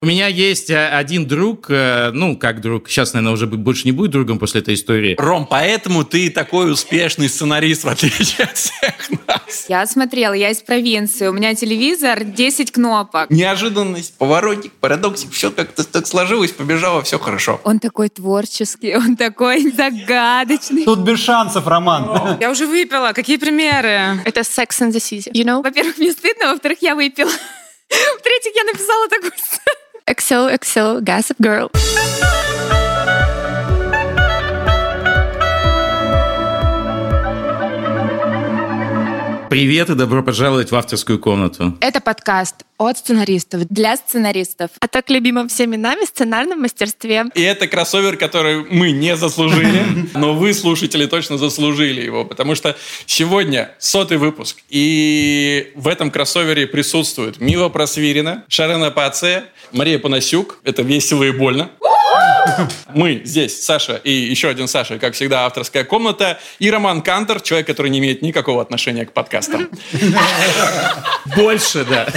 У меня есть э, один друг, э, ну, как друг, сейчас, наверное, уже больше не будет другом после этой истории. Ром, поэтому ты такой успешный сценарист, в отличие от всех нас. Я смотрела, я из провинции, у меня телевизор, 10 кнопок. Неожиданность, поворотик, парадоксик, все как-то так сложилось, побежало, все хорошо. Он такой творческий, он такой загадочный. Тут без шансов, Роман. Я уже выпила. Какие примеры? Это Sex and the City, you know? Во-первых, мне стыдно, во-вторых, я выпила. В-третьих, я написала такую сцену. XOXO Gossip Girl. Привет и добро пожаловать в авторскую комнату. Это подкаст от сценаристов. Для сценаристов. О так любимом всеми нами сценарном мастерстве. И это кроссовер, который мы не заслужили, но вы, слушатели, точно заслужили его, потому что сегодня сотый выпуск, и в этом кроссовере присутствуют Мила Просвирина, Шарена Паце, Мария Панасюк, это весело и больно. Мы здесь, Саша и еще один Саша, как всегда, авторская комната. И Роман Кантер, человек, который не имеет никакого отношения к подкастам. Больше, да.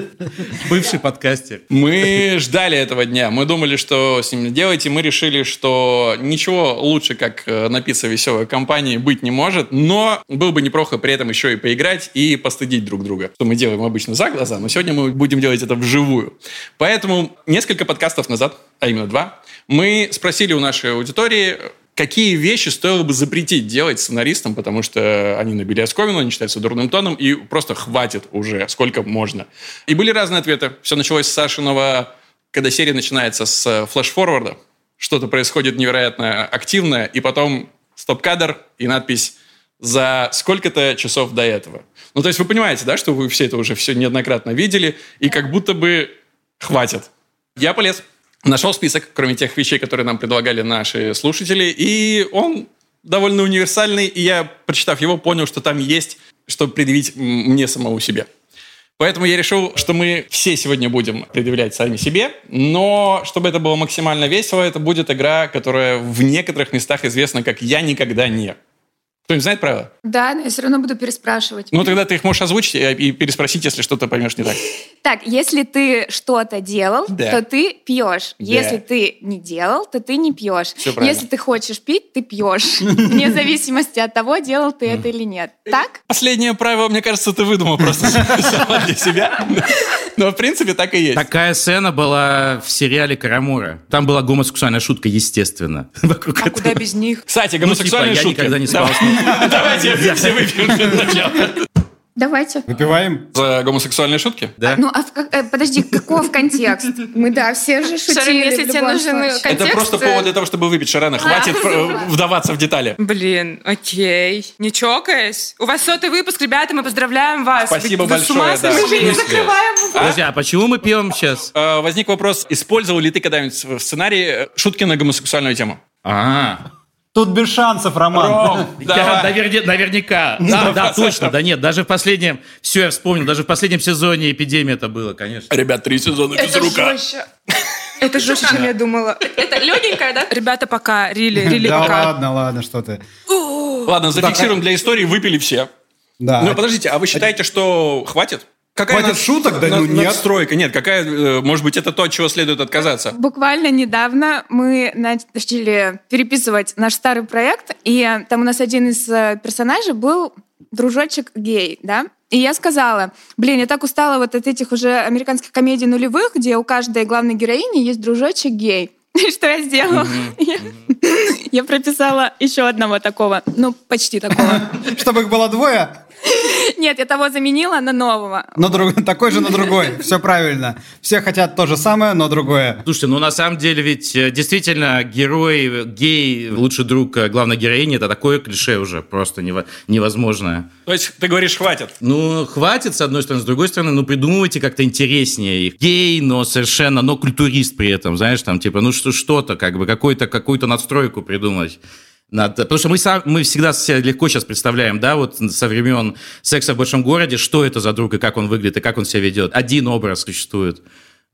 Бывший подкастер. Мы ждали этого дня. Мы думали, что с ним делать, и мы решили, что ничего лучше, как э, напиться веселой компании, быть не может. Но было бы неплохо при этом еще и поиграть и постыдить друг друга. Что мы делаем обычно за глаза, но сегодня мы будем делать это вживую. Поэтому несколько подкастов назад, а именно два, мы спросили у нашей аудитории, какие вещи стоило бы запретить делать сценаристам, потому что они набили оскомину, они считаются дурным тоном, и просто хватит уже, сколько можно. И были разные ответы. Все началось с Сашиного, когда серия начинается с флеш-форварда, что-то происходит невероятно активное, и потом стоп-кадр и надпись за сколько-то часов до этого. Ну, то есть вы понимаете, да, что вы все это уже все неоднократно видели, и как будто бы хватит. Я полез Нашел список, кроме тех вещей, которые нам предлагали наши слушатели, и он довольно универсальный, и я, прочитав его, понял, что там есть, что предъявить мне самому себе. Поэтому я решил, что мы все сегодня будем предъявлять сами себе, но чтобы это было максимально весело, это будет игра, которая в некоторых местах известна как «Я никогда не». Кто-нибудь знает правила? Да, но я все равно буду переспрашивать. Ну, тогда ты их можешь озвучить и переспросить, если что-то поймешь не так. Так, если ты что-то делал, Да. то ты пьешь. Да. Если ты не делал, то ты не пьешь. Всё правильно. Если ты хочешь пить, ты пьешь. Вне зависимости от того, делал ты это или нет. Так? Последнее правило, мне кажется, ты выдумал просто для себя. Но, в принципе, так и есть. Такая сцена была в сериале «Карамура». Там была гомосексуальная шутка, естественно. А куда без них? Кстати, Ну, типа, гомосексуальные я шутки. никогда не спал с Давайте все выпьем для начала. Давайте. Выпиваем? За гомосексуальные шутки? Да. Ну, а в э, подожди, каков контекст? Мы, да, все же шутили Шарин, если тебе нужен контекст, Это просто э, повод для того, чтобы выпить Шарена. Хватит э, вдаваться в детали. Блин, окей. Не чокаясь? У вас сотый выпуск, ребята, мы поздравляем вас. Спасибо Вы- большое, да. сошли? В смысле? Подожди, а почему мы пьем сейчас? Э, Возник вопрос, использовал ли ты когда-нибудь в сценарии шутки на гомосексуальную тему? А, Тут без шансов, Роман. Я Давай. наверне- наверняка. Да, да, точно, да нет, даже в последнем, все, я вспомнил, даже в последнем сезоне эпидемии это было, конечно. Ребят, три сезона без Это рука. жестче. Это жестче, чем я думала. Это легенькая, да? Ребята, пока, рили, рили, Да пока. ладно, ладно, что ты. Ладно, зафиксируем для истории, выпили все. Да. Ну, подождите, а вы считаете, что хватит? Какая Хватит над- шуток? Да над- ну, нет. Надстройка, нет, какая, э, может быть, это то, от чего следует отказаться? Буквально недавно мы начали переписывать наш старый проект, и там у нас один из э, персонажей был дружочек гей, да? И я сказала, блин, я так устала вот от этих уже американских комедий нулевых, где у каждой главной героини есть дружочек гей. И что я сделала? Я- Я прописала еще одного такого, ну, почти такого. Чтобы их было двое, Нет, я того заменила на нового. но друг- такой же, но другой. Все правильно. Все хотят то же самое, но другое. Слушайте, ну на самом деле ведь э, действительно герой, гей, лучший друг э, главной героини, это такое клише уже просто нево- невозможное. То есть ты говоришь, хватит. Ну, хватит, с одной стороны, с другой стороны, ну, придумывайте как-то интереснее их. Гей, но совершенно, но культурист при этом, знаешь, там, типа, ну, что- что-то, как бы, какую-то, какую-то надстройку придумать. Надо, потому что мы, сам, мы всегда себе легко сейчас представляем, да, вот со времен секса в большом городе, что это за друг и как он выглядит, и как он себя ведет. Один образ существует.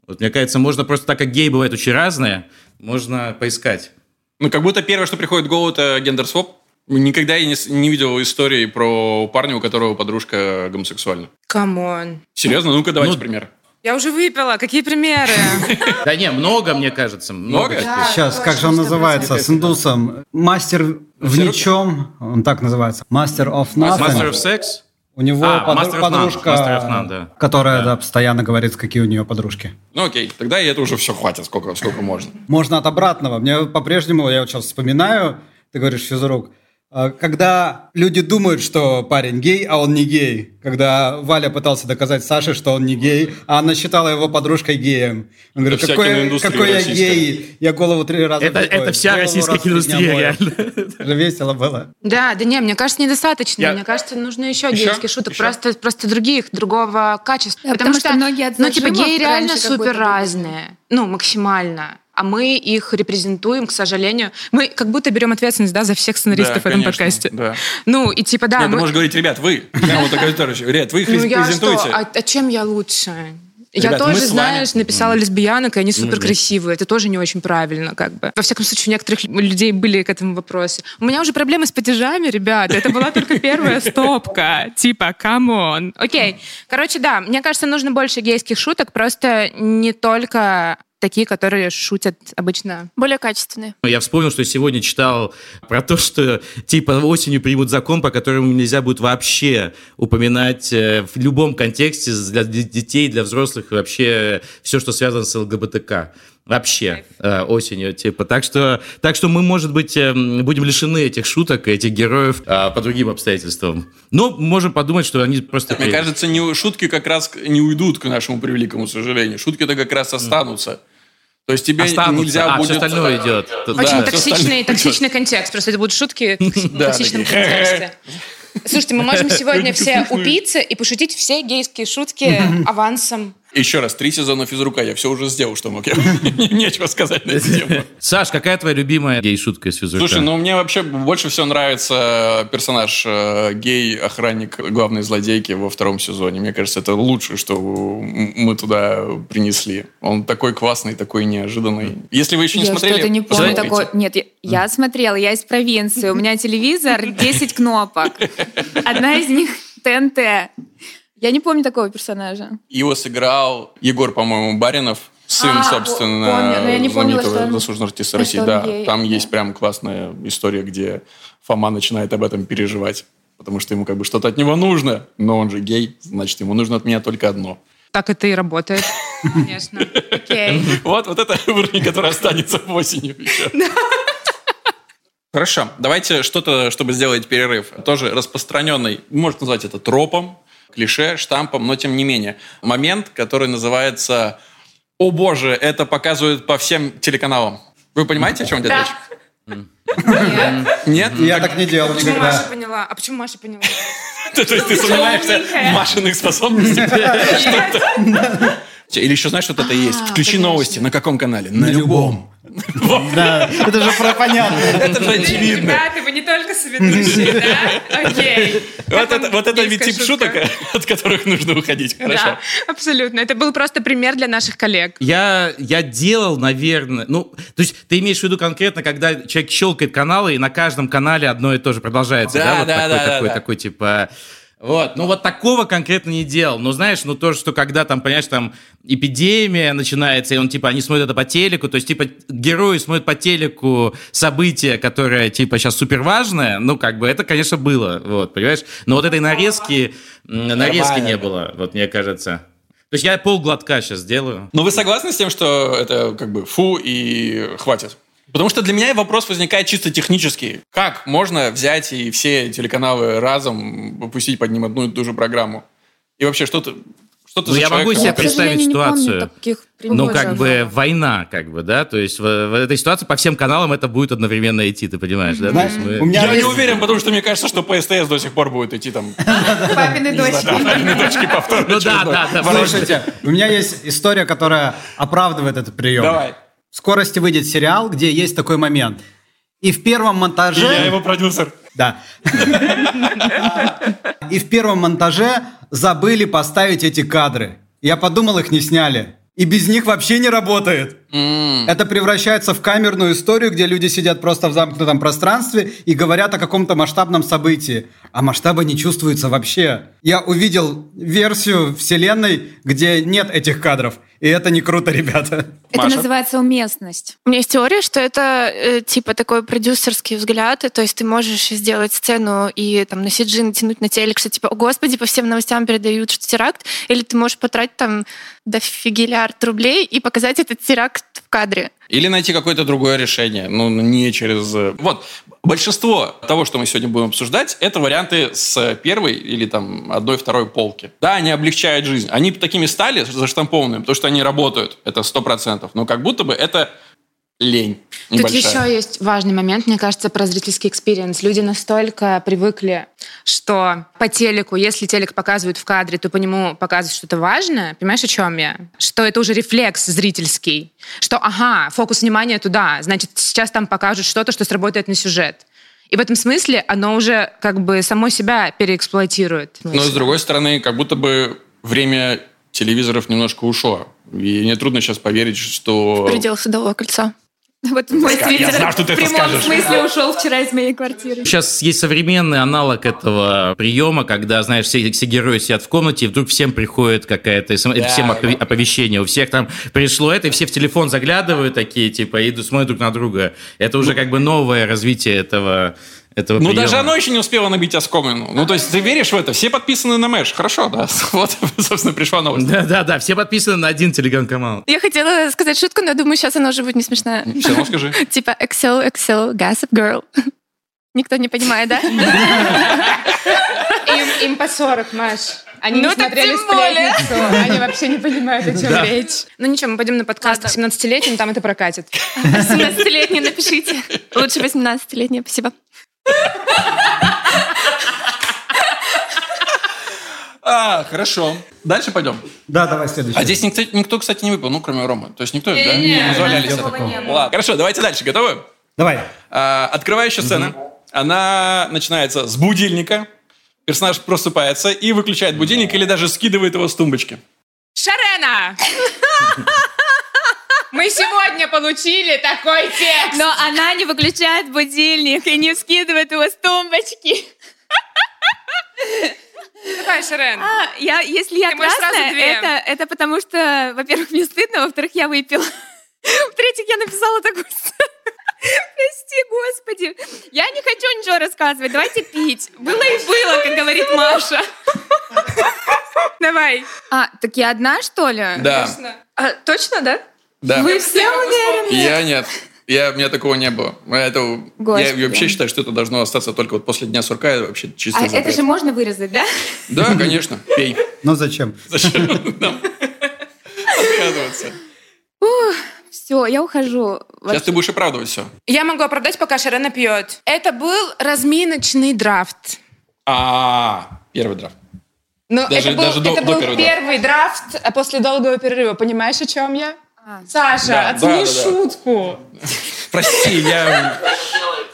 Вот, мне кажется, можно просто, так как гей бывают очень разные, можно поискать. Ну, как будто первое, что приходит в голову, это gender swap. Никогда я не, не видел истории про парня, у которого подружка гомосексуальна. Come on. Серьезно? Ну-ка, давайте Ну, пример. Я уже выпила. Какие примеры? Да не, много, мне кажется. Много? Сейчас, как же он называется, с индусом? Мастер в ничем, он так называется. Master of Master Nothing. of Sex? У него А, Master подружка, Master of None, да. которая Да. да, постоянно говорит, какие у нее подружки. Ну окей, тогда и это уже все хватит, сколько, сколько можно. Можно от обратного. Мне по-прежнему, я вот сейчас вспоминаю, ты говоришь, физрук, когда люди думают, что парень гей, а он не гей. Когда Валя пытался доказать Саше, что он не гей, а она считала его подружкой геем. Он говорит, какой, какой я российская. гей, я голову три раза Это, это вся голову российская киноиндустрия, мою». реально. Же весело было. Да, да не, мне кажется, недостаточно. Я- Мне кажется, нужно еще, Еще? гейских шуток, Еще? просто, просто других, другого качества. Да, потому что многие от ну, типа, геи реально супер разные. Ну, максимально. А мы их репрезентуем, к сожалению. Мы как будто берем ответственность, да, за всех сценаристов Да, в этом конечно, подкасте. да. Ну, и типа, да, Нет, ты мы- можешь говорить, ребят, вы. Ребят, вы их Ну я что, презентуете. а, а чем я лучше? Я Ребят, мы тоже, знаешь, написала лесбиянок, и они супер красивые. Это тоже не очень правильно, как бы. Во всяком случае, у некоторых людей были к этому вопросы. У меня уже проблемы с падежами, ребят. Это была только первая стопка. Типа, come on. Окей. Короче, да, мне кажется, нужно больше гейских шуток, просто не только такие, которые шутят обычно. Более качественные. Я вспомнил, что сегодня читал про то, что типа осенью примут закон, по которому нельзя будет вообще упоминать э, в любом контексте для детей, для взрослых и вообще все, что связано с ЛГБТК. Вообще э, осенью, типа. Так что, так что мы, может быть, эм, будем лишены этих шуток, этих героев э, по другим обстоятельствам. Но можем подумать, что они просто... Мне кажется, не, шутки как раз не уйдут, к нашему превеликому сожалению. Шутки-то как раз останутся. То есть тебе останутся. нельзя а, будет... все остальное идет. Да, Очень всё токсичный, токсичный контекст. Просто это будут шутки в Да, токсичном контексте. Слушайте, мы можем сегодня все упиться и пошутить все гейские шутки авансом. Еще раз, три сезона физрука, я все уже сделал, что мог. Я- Нечего сказать на эту тему. Саш, какая твоя любимая гей-шутка из физрука? Слушай, ну мне вообще больше всего нравится персонаж э, гей-охранник главной злодейки во втором сезоне. Мне кажется, это лучшее, что мы туда принесли. Он такой классный, такой неожиданный. Если вы еще не я смотрели... что-то не помню такое. Нет, я, я смотрела, я из провинции. У меня телевизор, 10 кнопок. Одна из них ТНТ. Я не помню такого персонажа. Его сыграл Егор, по-моему, Баринов, сын, А, собственно, помню, но я не помнила, знаменитого что он- заслуженного артиста России. Да, гей. там есть прям классная история, где Фома начинает об этом переживать. Потому что ему как бы что-то от него нужно, но он же гей, значит, ему нужно от меня только одно. Так это и работает. Конечно. Окей. Вот, вот это уровень, который останется осенью еще. Хорошо, давайте что-то, чтобы сделать перерыв. Тоже распространенный, можно назвать это тропом, клише, штампом, но тем не менее. Момент, который называется «О боже, это показывают по всем телеканалам». Вы понимаете, о чем идет речь? Нет? Я так не делал Почему Маша никогда. поняла? А почему Маша поняла? То есть ты сомневаешься в Машиных способностях? Или еще знаешь, что это есть? Включи новости. На каком канале? На любом. Да, это же про понятно. Это же очевидно. Ребята, вы не только соведущие, да? Окей. Вот это, вот это вид Гейская тип шуток, от которых нужно уходить. Хорошо. Да, абсолютно. Это был просто пример для наших коллег. Я, я делал, наверное, ну, то есть ты имеешь в виду конкретно, когда человек щелкает каналы, и на каждом канале одно и то же продолжается, Да, да? Вот да, такой, да, да, такой, да. такой, типа... Вот, ну вот такого конкретно не делал. Но знаешь, ну то, что когда там, понимаешь, там эпидемия начинается, и он типа, они смотрят это по телеку, то есть типа герои смотрят по телеку событие, которое типа сейчас супер важное, ну как бы это, конечно, было, вот, понимаешь? Но вот этой нарезки, нарезки не было, вот мне кажется. То есть я полглотка сейчас сделаю. Но вы согласны с тем, что это как бы фу и хватит? Потому что для меня вопрос возникает чисто технический. Как можно взять и все телеканалы разом выпустить под ним одну и ту же программу? И вообще, что ты, что ты Ну, за я человек? могу себе Я, представить не помню ситуацию. таких Ну, как бы война, как бы, да, то есть в, в этой ситуации по всем каналам это будет одновременно идти, ты понимаешь, да? Есть мы- у меня Я не есть- уверен, потому что мне кажется, что по СТС до сих пор будет идти там Папины дочки. точки повторно. Ну да, да, да. Слушайте, у меня есть история, которая оправдывает этот прием. Давай. Скорости выйдет сериал, где есть такой момент. И в первом монтаже... Я его продюсер. Да. И в первом монтаже забыли поставить эти кадры. Я подумал, их не сняли. И без них вообще не работает. Это превращается в камерную историю, где люди сидят просто в замкнутом пространстве и говорят о каком-то масштабном событии. А масштаба не чувствуется вообще. Я увидел версию вселенной, где нет этих кадров. И это не круто, ребята. Это Маша? называется уместность. У меня есть теория, что это э, типа такой продюсерский взгляд, и, то есть ты можешь сделать сцену и там на CG натянуть на телек, что типа, о господи, по всем новостям передают, что теракт, или ты можешь потратить там дофигелярд рублей и показать этот теракт в кадре. Или найти какое-то другое решение, ну, не через... э, Вот, большинство того, что мы сегодня будем обсуждать, это варианты с первой или там одной, второй полки. Да, они облегчают жизнь. Они такими стали заштампованными, потому что они работают, это сто процентов. Но как будто бы это лень Тут небольшая. еще есть важный момент, мне кажется, про зрительский experience. Люди настолько привыкли, что по телеку, если телек показывают в кадре, то по нему показывают что-то важное. Понимаешь, о чем я? Что это уже рефлекс зрительский. Что, ага, фокус внимания туда. Значит, сейчас там покажут что-то, что сработает на сюжет. И в этом смысле оно уже как бы само себя переэксплуатирует. Но с другой стороны, как будто бы время телевизоров немножко ушло. И мне трудно сейчас поверить, что... Предел Садового кольца. Вот мой Я твиттер знал, что ты в это прямом скажешь. смысле ушел вчера из моей квартиры. Сейчас есть современный аналог этого приема, когда, знаешь, все, все герои сидят в комнате, и вдруг всем приходит какая-то СМ- Да, всем да. опове- оповещение. У всех там пришло это, и все в телефон заглядывают такие, типа, и идут, смотрят друг на друга. Это уже как бы новое развитие этого, этого Ну, приема. даже оно еще не успело набить оскомину. Ну, то есть ты веришь в это? Все подписаны на Мэш. Хорошо, да. Вот, собственно, пришла новость. Да-да-да, все подписаны на один телеграм-канал. Я хотела сказать шутку, но думаю, сейчас она уже будет не смешная. Все равно скажи. Типа Excel, Excel, Gossip Girl. Никто не понимает, да? Им, им по 40, Маш. Они Ну не смотрели. «Сплетницу». Они вообще не понимают, о чем Да. речь. Ну ничего, мы пойдем на подкаст к 17-летним, там это прокатит. 18-летний напишите. Лучше 18-летний, спасибо. А, хорошо. Дальше пойдем. Да, давай следующий. А здесь никто, никто, кстати, не выпил, ну, кроме Ромы. То есть никто, да, не позволяли себе такого такого. не было. Ладно, хорошо, давайте дальше. Готовы? Давай. А, открывающая сцена. Она начинается с будильника. Персонаж просыпается и выключает будильник или даже скидывает его с тумбочки. Шарена! Мы сегодня получили такой текст. Но она не выключает будильник и не скидывает его с тумбочки. Давай, Шарен. А, я, если я Ты красная, две. это, это потому что, во-первых, мне стыдно, во-вторых, я выпила. В-третьих, я написала такую. Прости, господи. Я не хочу ничего рассказывать. Давайте пить. Было и было, как говорит Маша. Давай. А, так я одна, что ли? Да, А, точно, да? Да. Вы все уверены? Я нет. Я, у меня такого не было. Это, я Господи. вообще считаю, что это должно остаться только вот после дня сурка. Это вообще чисто А это же можно вырезать, да? Да, конечно. Пей. Ну зачем? Зачем нам отказываться? Все, я ухожу. Сейчас ты будешь оправдывать все. Я могу оправдать, пока Шарена пьет. Это был разминочный драфт. А, первый драфт. Но Даже- это был, даже до- это до был первого первый драфт а после долгого перерыва. Понимаешь, о чем я? А. Саша, Да, оцени да, да, да. шутку. Прости, я...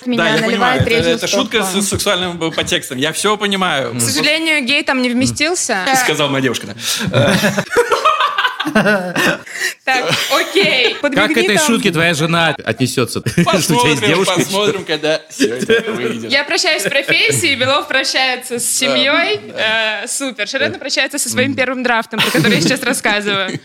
Меня Да, я понимаю. Это, это шутка с сексуальным подтекстом. Я все понимаю. К сожалению, гей там не вместился. Сказала моя девушка. да. Так, окей. Как к этой шутке твоя жена отнесется? Посмотрим, посмотрим, когда все это выйдет. Я прощаюсь с профессией, Белов прощается с семьей. Э, супер. Шарена прощается со своим первым драфтом, про который я сейчас рассказываю.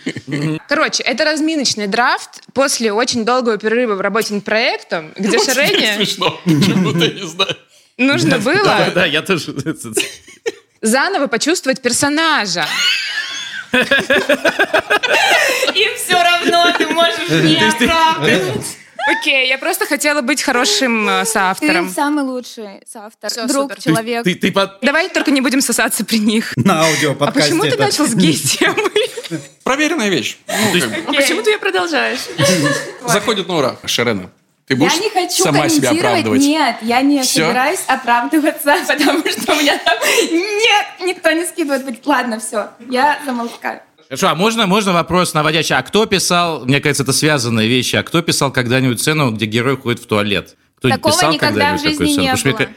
Короче, это разминочный драфт после очень долгого перерыва в работе над проектом, где Шарене смешно. Почему-то не знаю. нужно Да, было да, я тоже. заново почувствовать персонажа. И все равно ты можешь не оправдывать. Окей, я просто хотела быть хорошим э, Ты соавтором. самый лучший соавтор. Всё, Друг, супер. человек. Ты, ты под- Давай только не будем сосаться при них. На аудио А подкасте. почему ты это. начал с гей-темы? Проверенная вещь. Ну, как бы, А почему ты ее продолжаешь? Заходит на ура. Шарена, ты будешь Я не хочу сама себя оправдывать? Нет, я не Всё? собираюсь оправдываться, потому что у меня там нет, никто не скидывает. Ладно, все, я замолкаю. Хорошо, а можно, можно вопрос наводящий? А кто писал, мне кажется, это связанные вещи, а кто писал когда-нибудь сцену, где герой ходит в туалет? Кто Такого писал никогда в когда-нибудь такую жизни не мне было. ка-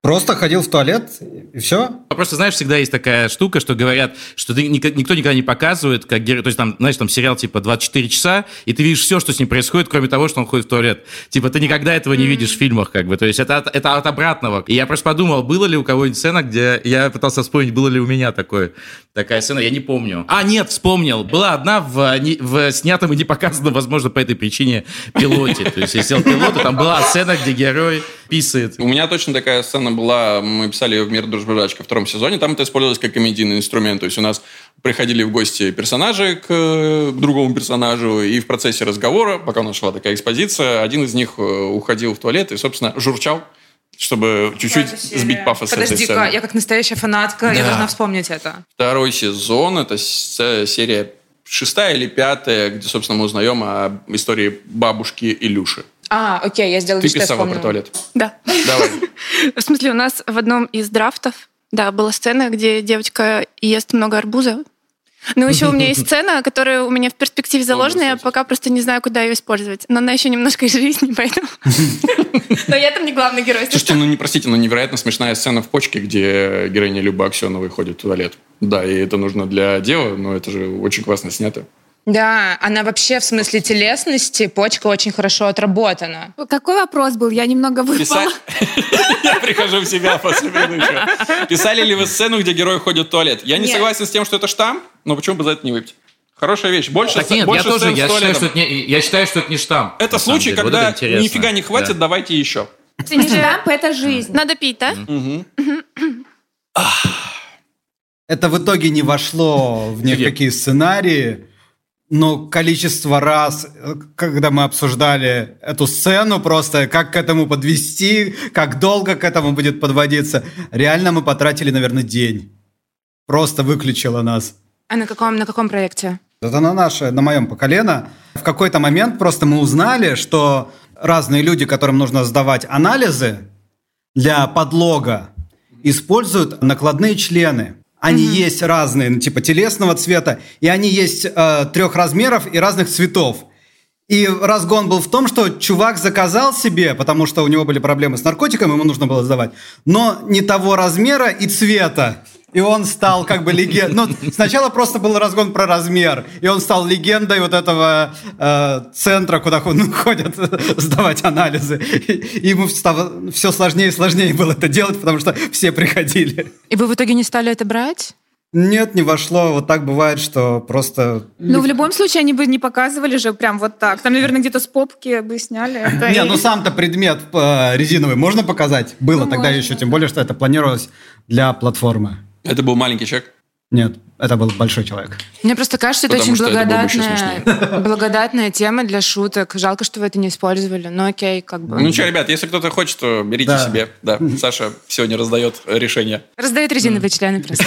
Просто ходил в туалет, и все? Просто, знаешь, всегда есть такая штука, что говорят, что ты, никто никогда не показывает, как герой, то есть там, знаешь, там сериал типа 24 часа, и ты видишь все, что с ним происходит, кроме того, что он ходит в туалет. Типа ты никогда этого не видишь в фильмах, как бы, то есть это, это от обратного. И я просто подумал, было ли у кого-нибудь сцена, где я пытался вспомнить, было ли у меня такое, такая сцена, я не помню. А, нет, вспомнил. Была одна в, в снятом и не показанном, возможно, по этой причине пилоте. То есть я сел пилот, и там была сцена, где герой писает. У меня точно такая сцена была, мы писали ее в «Мир дружбы во втором сезоне, там это использовалось как комедийный инструмент. То есть у нас приходили в гости персонажи к, к другому персонажу, и в процессе разговора, пока у нас шла такая экспозиция, один из них э, уходил в туалет и, собственно, журчал чтобы чуть-чуть сбить пафос Подожди этой сцены. я как настоящая фанатка, да. я должна вспомнить это. Второй сезон, это серия шестая или пятая, где, собственно, мы узнаем о истории бабушки Илюши. А, окей, я сделала Ты писала про туалет. Да. Давай. В смысле, у нас в одном из драфтов, да, была сцена, где девочка ест много арбуза, ну, еще у меня есть сцена, которая у меня в перспективе заложена, я пока просто не знаю, куда ее использовать. Но она еще немножко из жизни, поэтому... Но я там не главный герой. Слушайте, ну не простите, но невероятно смешная сцена в почке, где героиня Люба Аксеновой ходит в туалет. Да, и это нужно для дела, но это же очень классно снято. Да, она вообще в смысле телесности, почка очень хорошо отработана. Какой вопрос был? Я немного выпала. Я прихожу в себя после предыдущего. Писали ли вы сцену, где герой ходит в туалет? Я не согласен с тем, что это штамп, но почему бы за это не выпить? Хорошая вещь. Больше, так нет, больше я тоже, я считаю, что это не, я считаю, что это не штамп. Это случай, деле. когда вот это нифига не хватит, да. давайте еще. Это не штамп, это жизнь. Надо пить, да? Это в итоге не вошло в никакие сценарии. Но количество раз, когда мы обсуждали эту сцену, просто как к этому подвести, как долго к этому будет подводиться, реально мы потратили, наверное, день. Просто выключила нас. А на каком, на каком проекте? Это на наше, на моем поколено. В какой-то момент просто мы узнали, что разные люди, которым нужно сдавать анализы для подлога, используют накладные члены. Они mm-hmm. есть разные, ну, типа телесного цвета, и они есть э, трех размеров и разных цветов. И разгон был в том, что чувак заказал себе, потому что у него были проблемы с наркотиком, ему нужно было сдавать, но не того размера и цвета. И он стал как бы легендой. Ну, сначала просто был разгон про размер. И он стал легендой вот этого э, центра, куда ну, ходят сдавать анализы. И ему стало все сложнее и сложнее было это делать, потому что все приходили. И вы в итоге не стали это брать? Нет, не вошло. Вот так бывает, что просто... Ну, в любом случае, они бы не показывали же прям вот так. Там, наверное, где-то с попки бы сняли. Это не, ну сам-то предмет э, резиновый можно показать? Было ну, тогда можно. еще, тем более, что это планировалось для платформы. Это был маленький человек? Нет, это был большой человек. Мне просто кажется, это Потому очень благодатная, это благодатная тема для шуток. Жалко, что вы это не использовали. Но окей, как бы. Ну что, ребят, если кто-то хочет, то берите да. себе. Да, Саша сегодня раздает решение. Раздает резиновые члены просто.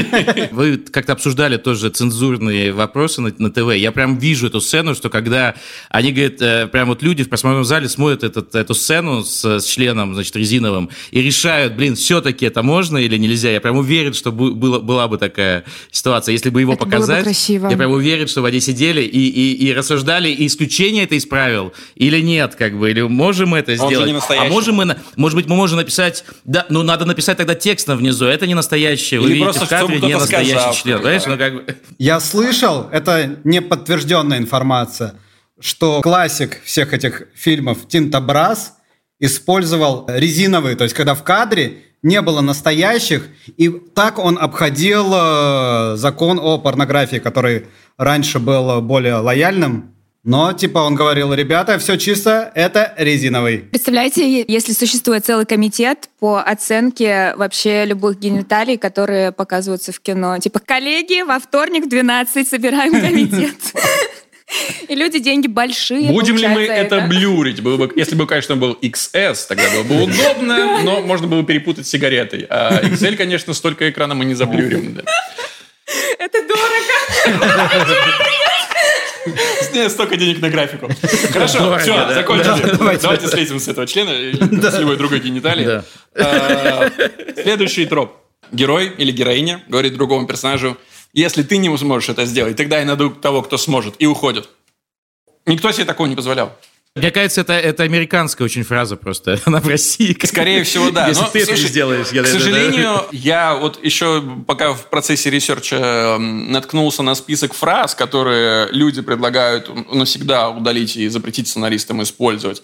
Вы как-то обсуждали тоже цензурные вопросы на, на ТВ. Я прям вижу эту сцену, что когда они говорят, э, прям вот люди в просмотровом зале смотрят этот, эту сцену с, с членом, значит, резиновым и решают, блин, все-таки это можно или нельзя. Я прям уверен, что было, была бы такая ситуация. Если бы его это показать, красиво. я прям уверен, что они сидели и, и, и рассуждали, и исключение это исправил или нет, как бы, или можем мы это сделать. Он же не настоящий. А можем мы, может быть, мы можем написать, да, ну надо написать тогда текст внизу, это не настоящее, вы или видите в кадре не настоящий сказал, член, знаешь, ну как бы. Я слышал, это не подтвержденная информация, что классик всех этих фильмов Тинта Брас использовал резиновые, то есть когда в кадре не было настоящих, и так он обходил э, закон о порнографии, который раньше был более лояльным. Но, типа, он говорил, ребята, все чисто, это резиновый. Представляете, если существует целый комитет по оценке вообще любых гениталий, которые показываются в кино. Типа, коллеги, во вторник в 12 собираем комитет. И люди деньги большие. Будем ли мы это, это блюрить? Было бы, если бы, конечно, был XS, тогда было бы удобно, но можно было перепутать с сигаретой. А XL, конечно, столько экрана мы не заблюрим. Да. Это дорого. Нет, столько денег на графику. Хорошо, Дорого, все, да. закончили. Да, давайте, давайте слезем с этого члена, да. с любой другой гениталии. Да. А, следующий троп. Герой или героиня говорит другому персонажу, если ты не сможешь это сделать, тогда я найду того, кто сможет, и уходит. Никто себе такого не позволял. Мне кажется, это, это американская очень фраза просто. Она в России. Скорее всего, да. Если Но, ты слушай, это сделаешь. я- К да, да, да. сожалению, я вот еще пока в процессе research а м, наткнулся на список фраз, которые люди предлагают навсегда удалить и запретить сценаристам использовать.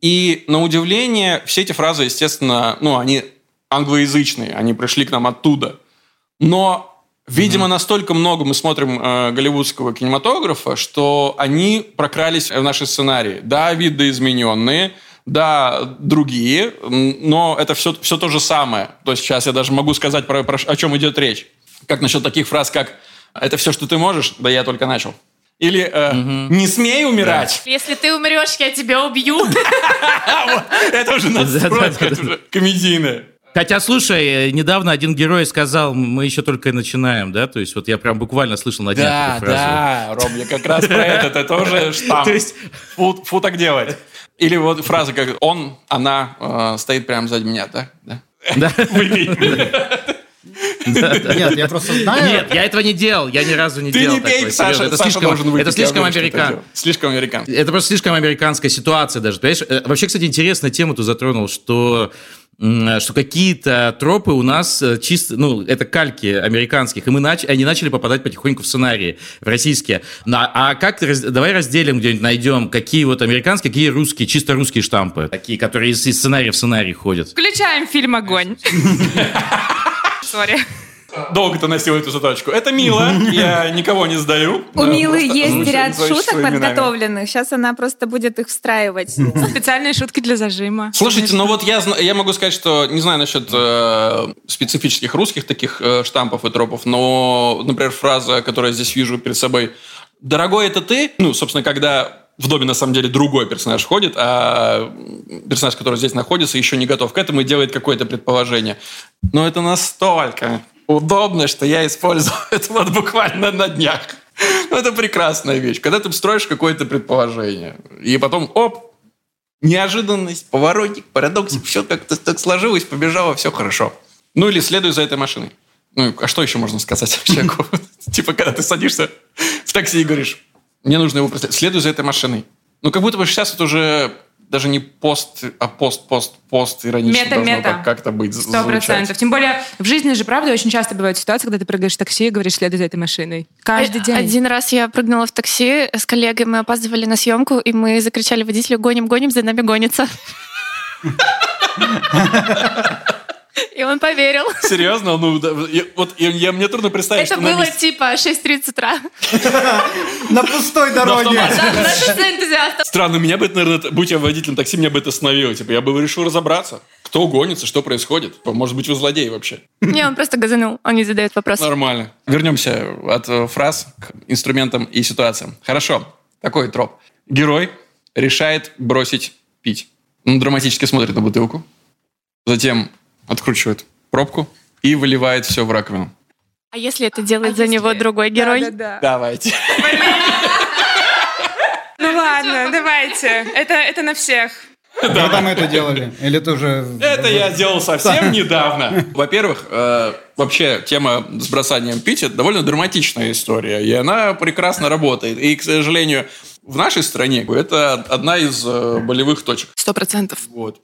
И на удивление, все эти фразы, естественно, ну, они англоязычные, они пришли к нам оттуда. Но Видимо, настолько много мы смотрим э, голливудского кинематографа, что они прокрались в наши сценарии. Да, видоизмененные, да, другие, но это все, все то же самое. То есть сейчас я даже могу сказать, про, про о чем идет речь. Как насчет таких фраз, как «это все, что ты можешь?» Да я только начал. Или э, «не смей умирать». Если ты умрешь, я тебя убью. Это уже надстройка, это уже комедийная. Хотя, слушай, э, недавно один герой сказал, мы еще только начинаем, да? То есть вот я прям буквально слышал на днях Да, эту фразу. да, Ром, я как раз про это, это тоже штамп. То есть- Фу, фу так делать. Или вот фраза как «он», «она» э, стоит прямо сзади меня, да? Да. Нет, я просто знаю. Нет, я этого не делал, я ни разу не Ты делал не пей, такое, Саша, серьезно. Это Саша слишком, должен выпить. это слишком ты делал. Слишком американский. Это просто слишком американская ситуация даже. Понимаешь? Э, Вообще, кстати, интересная тема ты затронул, что что какие-то тропы у нас э, чисто, ну, это кальки американских, и мы нач... они начали попадать потихоньку в сценарии, в российские. На- А как, раз- давай разделим где-нибудь, найдем, какие вот американские, какие русские, чисто русские штампы, такие, которые из, из сценария в сценарий ходят. Включаем фильм «Огонь». Сори. Долго ты носил эту заточку. Это мило, я никого не сдаю. У Милы есть ряд шуток именами. подготовленных. Сейчас она просто будет их встраивать. Специальные шутки для зажима. Слушайте, ну вот я, зна- я могу сказать, что не знаю насчет э, специфических русских таких э, штампов и тропов, но, например, фраза, которую я здесь вижу перед собой, «Дорогой, это ты?» Ну, собственно, когда в доме на самом деле другой персонаж ходит, а персонаж, который здесь находится, еще не готов к этому и делает какое-то предположение. Но это настолько удобно, что я использую это вот буквально на днях. Ну, это прекрасная вещь. Когда ты строишь какое-то предположение, и потом, оп, неожиданность, поворотик, парадоксик, все как-то так сложилось, побежало, все хорошо. Ну или следуй за этой машиной. Ну, а что еще можно сказать человеку? Типа, когда ты садишься в такси и говоришь, мне нужно его преследовать, следуй за этой машиной. Ну, как будто бы сейчас это уже даже не пост, а пост, пост, пост иронично должно Мета-мета. как- как-то быть Сто процентов. Тем более в жизни же, правда, очень часто бывают ситуации, когда ты прыгаешь в такси и говоришь, следуй за этой машиной. Каждый Э, день. Один раз я прыгнула в такси с коллегой, мы опаздывали на съемку, и мы закричали водителю «Гоним, гоним, за нами гонится». И он поверил. Серьезно? Ну, да, я- вот я, я- мне трудно представить, Это что было месте- типа 6.30 утра. На пустой дороге. Странно, меня бы это, наверное, будь я водителем такси, меня бы это остановило. Типа, я бы решил разобраться, кто гонится, что происходит. Может быть, вы злодей вообще. Не, он просто газанул, он не задает вопрос. Нормально. Вернемся от э, фраз к инструментам и ситуациям. Хорошо. Такой троп. Герой решает бросить пить. Он драматически смотрит на бутылку, затем откручивает пробку и выливает все в раковину. А если это делает за него другой герой? Да-да-да. Давайте. Ну ладно, давайте. Это, это на всех. Когда мы это делали? Или ты уже... Это я делал совсем недавно. Во-первых, э, вообще тема с бросанием пить это довольно драматичная история, и она прекрасно работает. И, к сожалению, в нашей стране это одна из э, болевых точек. Сто процентов. Вот.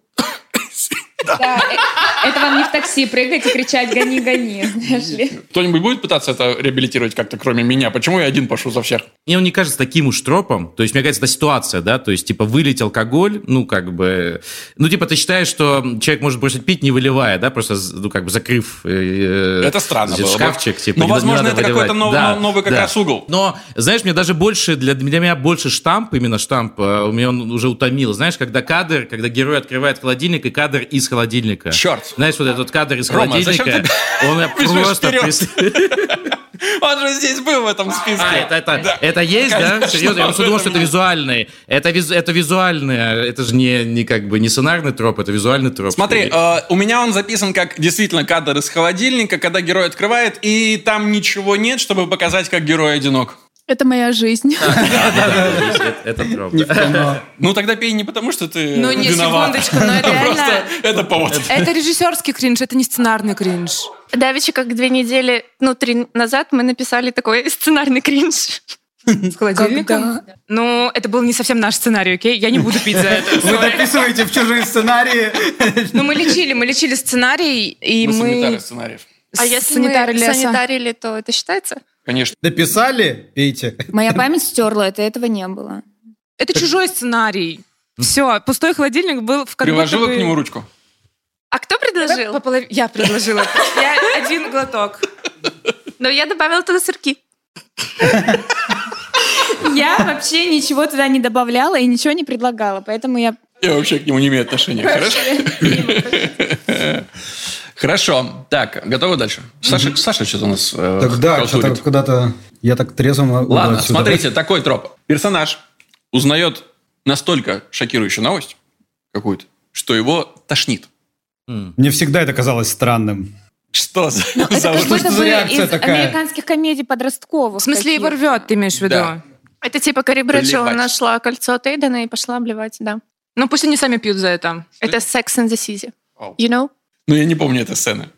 Да, э, это вам не в такси прыгать и кричать «гони, гони», знаешь ли. Кто-нибудь будет пытаться это реабилитировать как-то, кроме меня? Почему я один пошел за всех? Мне он не кажется таким уж тропом. То есть, мне кажется, это ситуация, да, то есть, типа, вылить алкоголь, ну, как бы... Ну, типа, ты считаешь, что человек может бросить пить, не выливая, да, просто, ну, как бы закрыв... э, Это странно было бы. Шкафчик, типа. Но, не возможно, это какой-то новый как раз угол. Но, знаешь, мне даже больше, для, меня больше штамп, именно штамп, э, у меня он уже утомил. Знаешь, когда кадр, когда герой открывает холодильник, и кадр из холодильника. Черт. Знаешь, вот этот кадр из Рома, холодильника, он меня бежишь просто... Он же здесь был в этом списке. А, это, это, Да. это есть, да? Конечно, Серьезно? Я просто думал, что это визуальный. Это, виз, это визуальное. Это же не, не как бы не сценарный троп, это визуальный троп. Смотри, э, у меня он записан как действительно кадр из холодильника, когда герой открывает, и там ничего нет, чтобы показать, как герой одинок. Это моя жизнь. это, кино. Ну тогда пей не потому, что ты Ну, не, секундочку, но реально... это повод. Это режиссерский кринж, это не сценарный кринж. Давичи, как две недели, ну, три назад мы написали такой сценарный кринж. С холодильником? Ну, это был не совсем наш сценарий, окей? Я не буду пить за это. Вы дописываете в чужие сценарии. Ну, мы лечили, мы лечили сценарий, и Мы мы... санитары сценариев. А если мы санитарили, то это считается? Конечно. Дописали? Пейте. Моя память стерла это, этого не было. Это чужой сценарий. Все, пустой холодильник был в Приложила бы- к нему ручку. А кто предложил? По полов- Я предложила. Я один глоток. Но я добавила туда сырки. Я вообще ничего туда не добавляла и ничего не предлагала, поэтому я... Я вообще к нему не имею отношения. Хорошо? Хорошо. Так, готовы дальше? Саша, Саша что-то у нас э, Так да, что-то куда-то... Я так уйду Ладно, смотрите, такой троп. Персонаж узнает настолько шокирующую новость какую-то, что его тошнит. Мне всегда это казалось странным. Что за, Ну, Это за как ужас? будто реакция из такая? американских комедий подростковых. В смысле, его рвет, ты имеешь в виду? Да. Это типа Кари Брэдшоу нашла кольцо Тейдена и пошла обливать, да. Ну, пусть они сами пьют за это. Это Sex and the City. Вау. You know? Ну, я не помню этой сцены.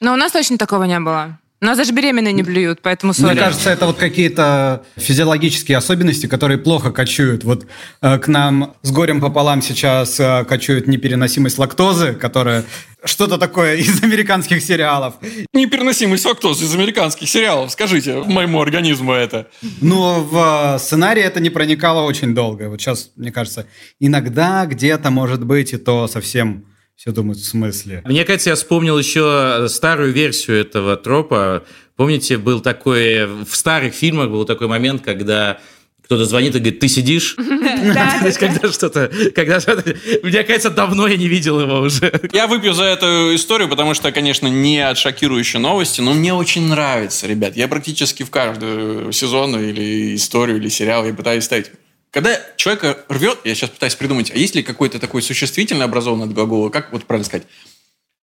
Но у нас точно такого не было. У нас даже беременные не блюют, поэтому Мне сори. кажется, это вот какие-то физиологические особенности, которые плохо кочуют. Вот э, к нам с горем пополам сейчас э, кочует непереносимость лактозы, которая что-то такое из американских сериалов. Непереносимый лактоз из американских сериалов. Скажите моему организму это. Но в э, сценарий это не проникало очень долго. Вот сейчас, мне кажется, иногда где-то может быть, и то совсем все думают в смысле. Мне кажется, я вспомнил еще старую версию этого тропа. Помните, был такой... В старых фильмах был такой момент, когда кто-то звонит и говорит, ты сидишь? То есть, когда что-то... Когда что-то... Мне кажется, давно я не видел его уже. Я выпью за эту историю, потому что, конечно, не от шокирующей новости, но мне очень нравится, ребят. Я практически в каждую сезон или историю, или сериал я пытаюсь ставить. Когда человека рвет, я сейчас пытаюсь придумать, а есть ли какой-то такой существительный образованный от глагола, как вот правильно сказать?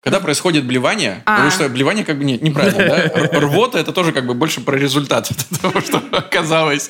Когда происходит блевание, А. потому что блевание как бы нет, неправильно, да? Рвота это тоже как бы больше про результат того, что оказалось.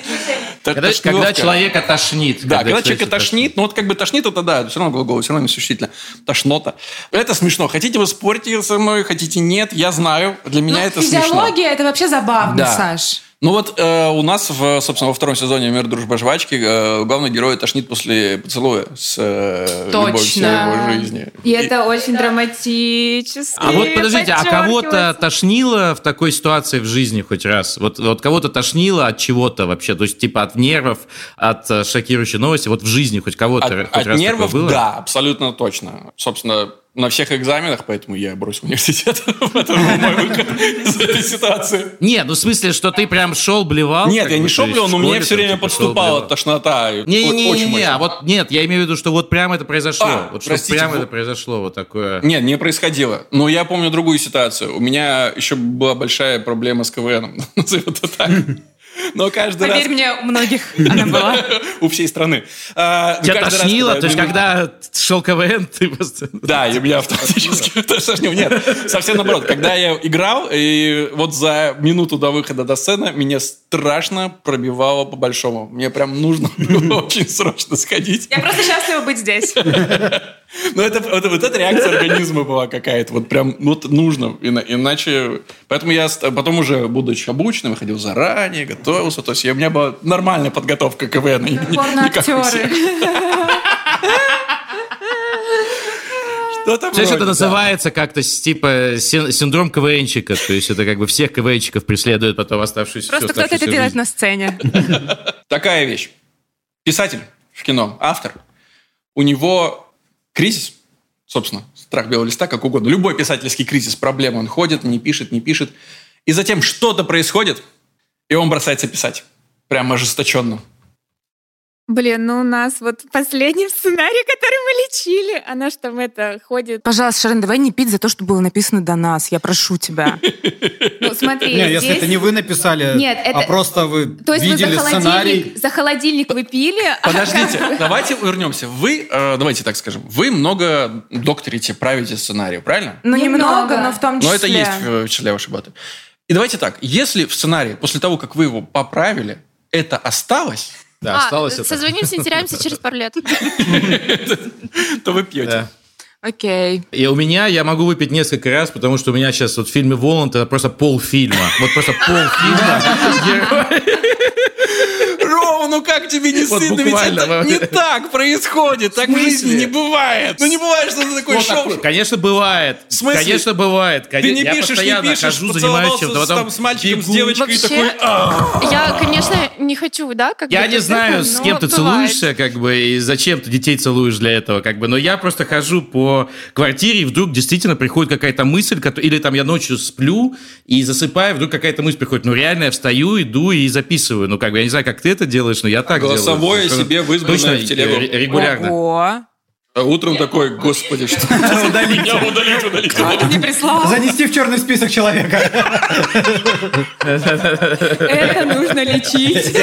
Когда, когда человека тошнит. Да, когда, человека человека тошнит, ну вот как бы тошнит, это да, все равно глагол, все равно не существительно. Тошнота. Это смешно. Хотите вы спорите со мной, хотите нет, я знаю. Для меня Ну, это смешно. физиология это вообще забавно, Да. Саш. Ну вот э, у нас, в, собственно, во втором сезоне «Мир, дружба, жвачки» э, главный герой тошнит после поцелуя с э, любовью всей Точно. его жизни. И это очень драматически. А вот подождите, а кого-то тошнило в такой ситуации в жизни хоть раз? Вот, вот кого-то тошнило от чего-то вообще? То есть типа от нервов, от э, шокирующей новости? Вот в жизни хоть кого-то От, хоть от раз нервов, такое было? да, абсолютно точно. Собственно, на всех экзаменах, поэтому я бросил университет. Это мой выход из этой ситуации. Не, ну в смысле, что ты прям шел, блевал? Нет, я не шел, блевал, но мне все время подступала тошнота. Не-не-не, а вот нет, я имею в виду, что вот прямо это произошло. А, вот что вот- это произошло, вот такое. Нет, не происходило. Но я помню другую ситуацию. У меня еще была большая проблема с КВНом. Назовем это так. Но каждый раз... Поверь мне, у многих она была. У всей страны. А, Тебя каждый раз, тошнило? То есть, ну, когда шел КВН, ты просто... Да, и меня автоматически тошнило. Нет, совсем наоборот. Когда я играл, и вот за минуту до выхода до сцены меня страшно пробивало по-большому. Мне прям нужно было очень срочно сходить. Я просто счастлива быть здесь. Но это, это- вот эта реакция организма была какая-то. Вот прям ну, вот нужно. Ина- Иначе... Поэтому я потом уже, будучи обученным, ходил заранее, готовился. То есть я- у меня была нормальная подготовка к КВН. Порно-актеры. Что-то Все это называется как-то типа син- синдром КВНчика. То есть это как бы всех КВНчиков преследует потом оставшуюся Просто кто-то это делает на сцене. Такая вещь. Писатель в кино, автор. У него кризис, собственно, страх белого листа, как угодно. Любой писательский кризис, проблема. Он ходит, не пишет, не пишет. И затем что-то происходит, и он бросается писать. Прям ожесточенно. Блин, ну у нас вот последний сценарий, который мы лечили, она ж там это ходит. Пожалуйста, Шарин, давай не пить за то, что было написано до нас. Я прошу тебя. Ну смотри, Не, если это не вы написали, Нет, а просто вы То есть видели вы за сценарий. холодильник, за холодильник вы пили, а Подождите, давайте вернемся. Вы, э, давайте так скажем, вы много докторите, правите сценарию, правильно? Ну, Немного. немного, но в том числе. Но это есть в числе вашей баты. И давайте так, если в сценарии, после того, как вы его поправили, это осталось, Да, А, осталось это. созвонимся и теряемся через пару лет. то вы пьете. Окей. И у меня я могу выпить несколько раз, потому что у меня сейчас вот в фильме «Воланд» это просто полфильма. Вот просто полфильма. Рома, ну как тебе не Вот стыдно? Ведь это не так происходит. Так в жизни не бывает. Ну не бывает, что ты такой Вот шел. такой. Конечно, бывает. В смысле? Конечно, бывает. Ты Конечно, не я пишешь, не постоянно пишешь, хожу, занимаюсь чем-то. с, потом там, с мальчиком, с бегу. девочкой и Вообще, такой... «А». Я, конечно, не хочу, да? Как Я не так, знаю, с кем ты бывает. целуешься, как бы, и зачем ты детей целуешь для этого, как бы. Но я просто хожу по квартире, и вдруг действительно приходит какая-то мысль, или там я ночью сплю и засыпаю, вдруг какая-то мысль приходит. Ну, реально, я встаю, иду и записываю. Ну, как бы, я не знаю, как ты это делаешь, но я так делаю. Голосовое Совершенно себе в избранное Точно, в телегу. э, регулярно. Ого. А утром такой, господи, что Меня удалить, удалить, удалить. Не прислал. Занести в черный список человека. Это нужно лечить.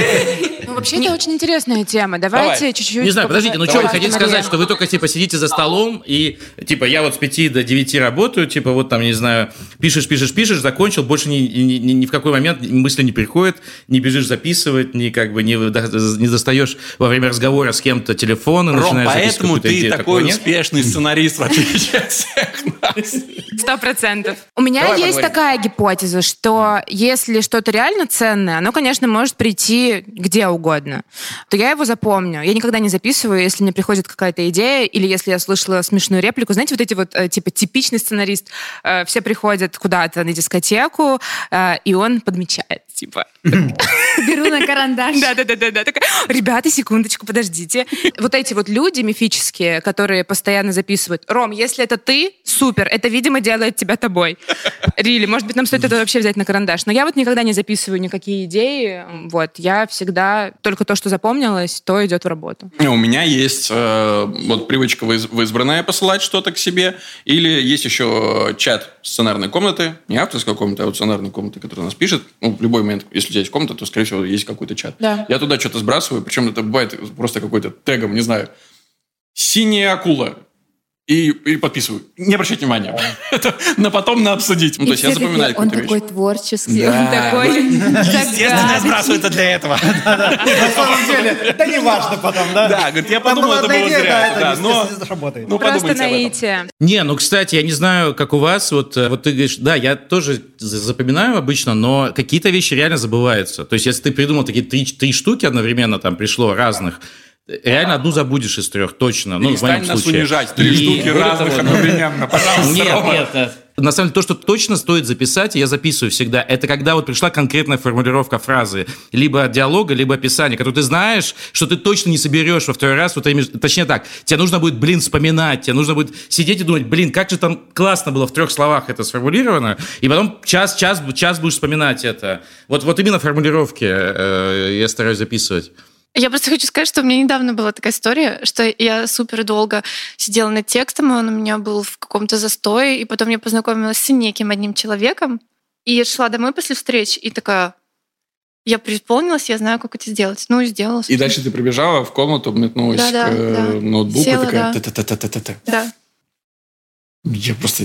Ну, вообще, это очень интересная тема. Давайте Давай. чуть-чуть... Не знаю, подождите, ну что вы хотите сказать, что вы только, типа, сидите за столом и, типа, я вот с 5 до 9 работаю, типа, вот там, не знаю, пишешь, пишешь, пишешь, закончил, больше ни, ни, ни- ни в какой момент мысли не приходят, не бежишь записывать, ни как бы не, не достаешь во время разговора с кем-то телефон и Ром, начинаешь записывать поэтому какую-то ты идею. Такой нет? успешный сценарист, в отличие от всех. Сто процентов. У меня Давай есть поговорим. такая гипотеза, что если что-то реально ценное, оно, конечно, может прийти где угодно, то я его запомню. Я никогда не записываю, если мне приходит какая-то идея или если я слышала смешную реплику. Знаете, вот эти вот, э, типа, типичный сценарист, э, все приходят куда-то на дискотеку, э, и он подмечает, типа, Беру на карандаш. да, да, да, да, да. Такая, ребята, секундочку, подождите. Вот эти вот люди мифические, которые постоянно записывают. Ром, если это ты, супер, это, видимо, делает тебя тобой. Рили, может быть, нам стоит это вообще взять на карандаш. Но я вот никогда не записываю никакие идеи. Вот, я всегда только то, что запомнилось, то идет в работу. У меня есть э, вот привычка в из- в избранное посылать что-то к себе, или есть еще чат сценарной комнаты, не авторской комнаты, а вот сценарной комнаты, которая нас пишет. Ну, в любой момент, если у тебя есть комната, то, скорее всего, есть какой-то чат. Да. Я туда что-то сбрасываю, причем это бывает просто какой-то тегом, не знаю, синяя акула. И, и подписываю. Не обращайте внимания. Это на потом на обсудить. Ну, то есть я запоминаю Он такой вещь. творческий, Да. он такой Естественно, я сбрасываю это для этого. На самом деле, да не важно потом, да? Да, говорит, я подумал, это было зря. да, это Да, не- но- не сработает. Ну, Просто наитие. Не, ну, кстати, я не знаю, как у вас, вот, э, вот ты говоришь, да, я тоже за- запоминаю обычно, но какие-то вещи реально забываются. То есть, если ты придумал такие три, три штуки одновременно, там пришло разных, реально одну забудешь из трех, точно. Ну, в Перестань моем нас случае. унижать. Три И штуки разных того, одновременно, пожалуйста, Нет, нет. На самом деле, то, что точно стоит записать, и я записываю всегда, это когда вот пришла конкретная формулировка фразы, либо диалога, либо описания, которую ты знаешь, что ты точно не соберешь во второй раз, вот, точнее так, тебе нужно будет, блин, вспоминать, тебе нужно будет сидеть и думать, блин, как же там классно было в трех словах это сформулировано, и потом час, час, час будешь вспоминать это. Вот, вот именно формулировки э, я стараюсь записывать. Я просто хочу сказать, что у меня недавно была такая история, что я супер долго сидела над текстом, и он у меня был в каком-то застое, и потом я познакомилась с неким одним человеком, и шла домой после встречи, и такая, я преисполнилась, я знаю, как это сделать. Ну, и сделала. И дальше ты прибежала в комнату, метнулась Да-да, к э, да. ноутбуку, Села, такая... да. «Та-та-та-та-та-та». Да. Я просто...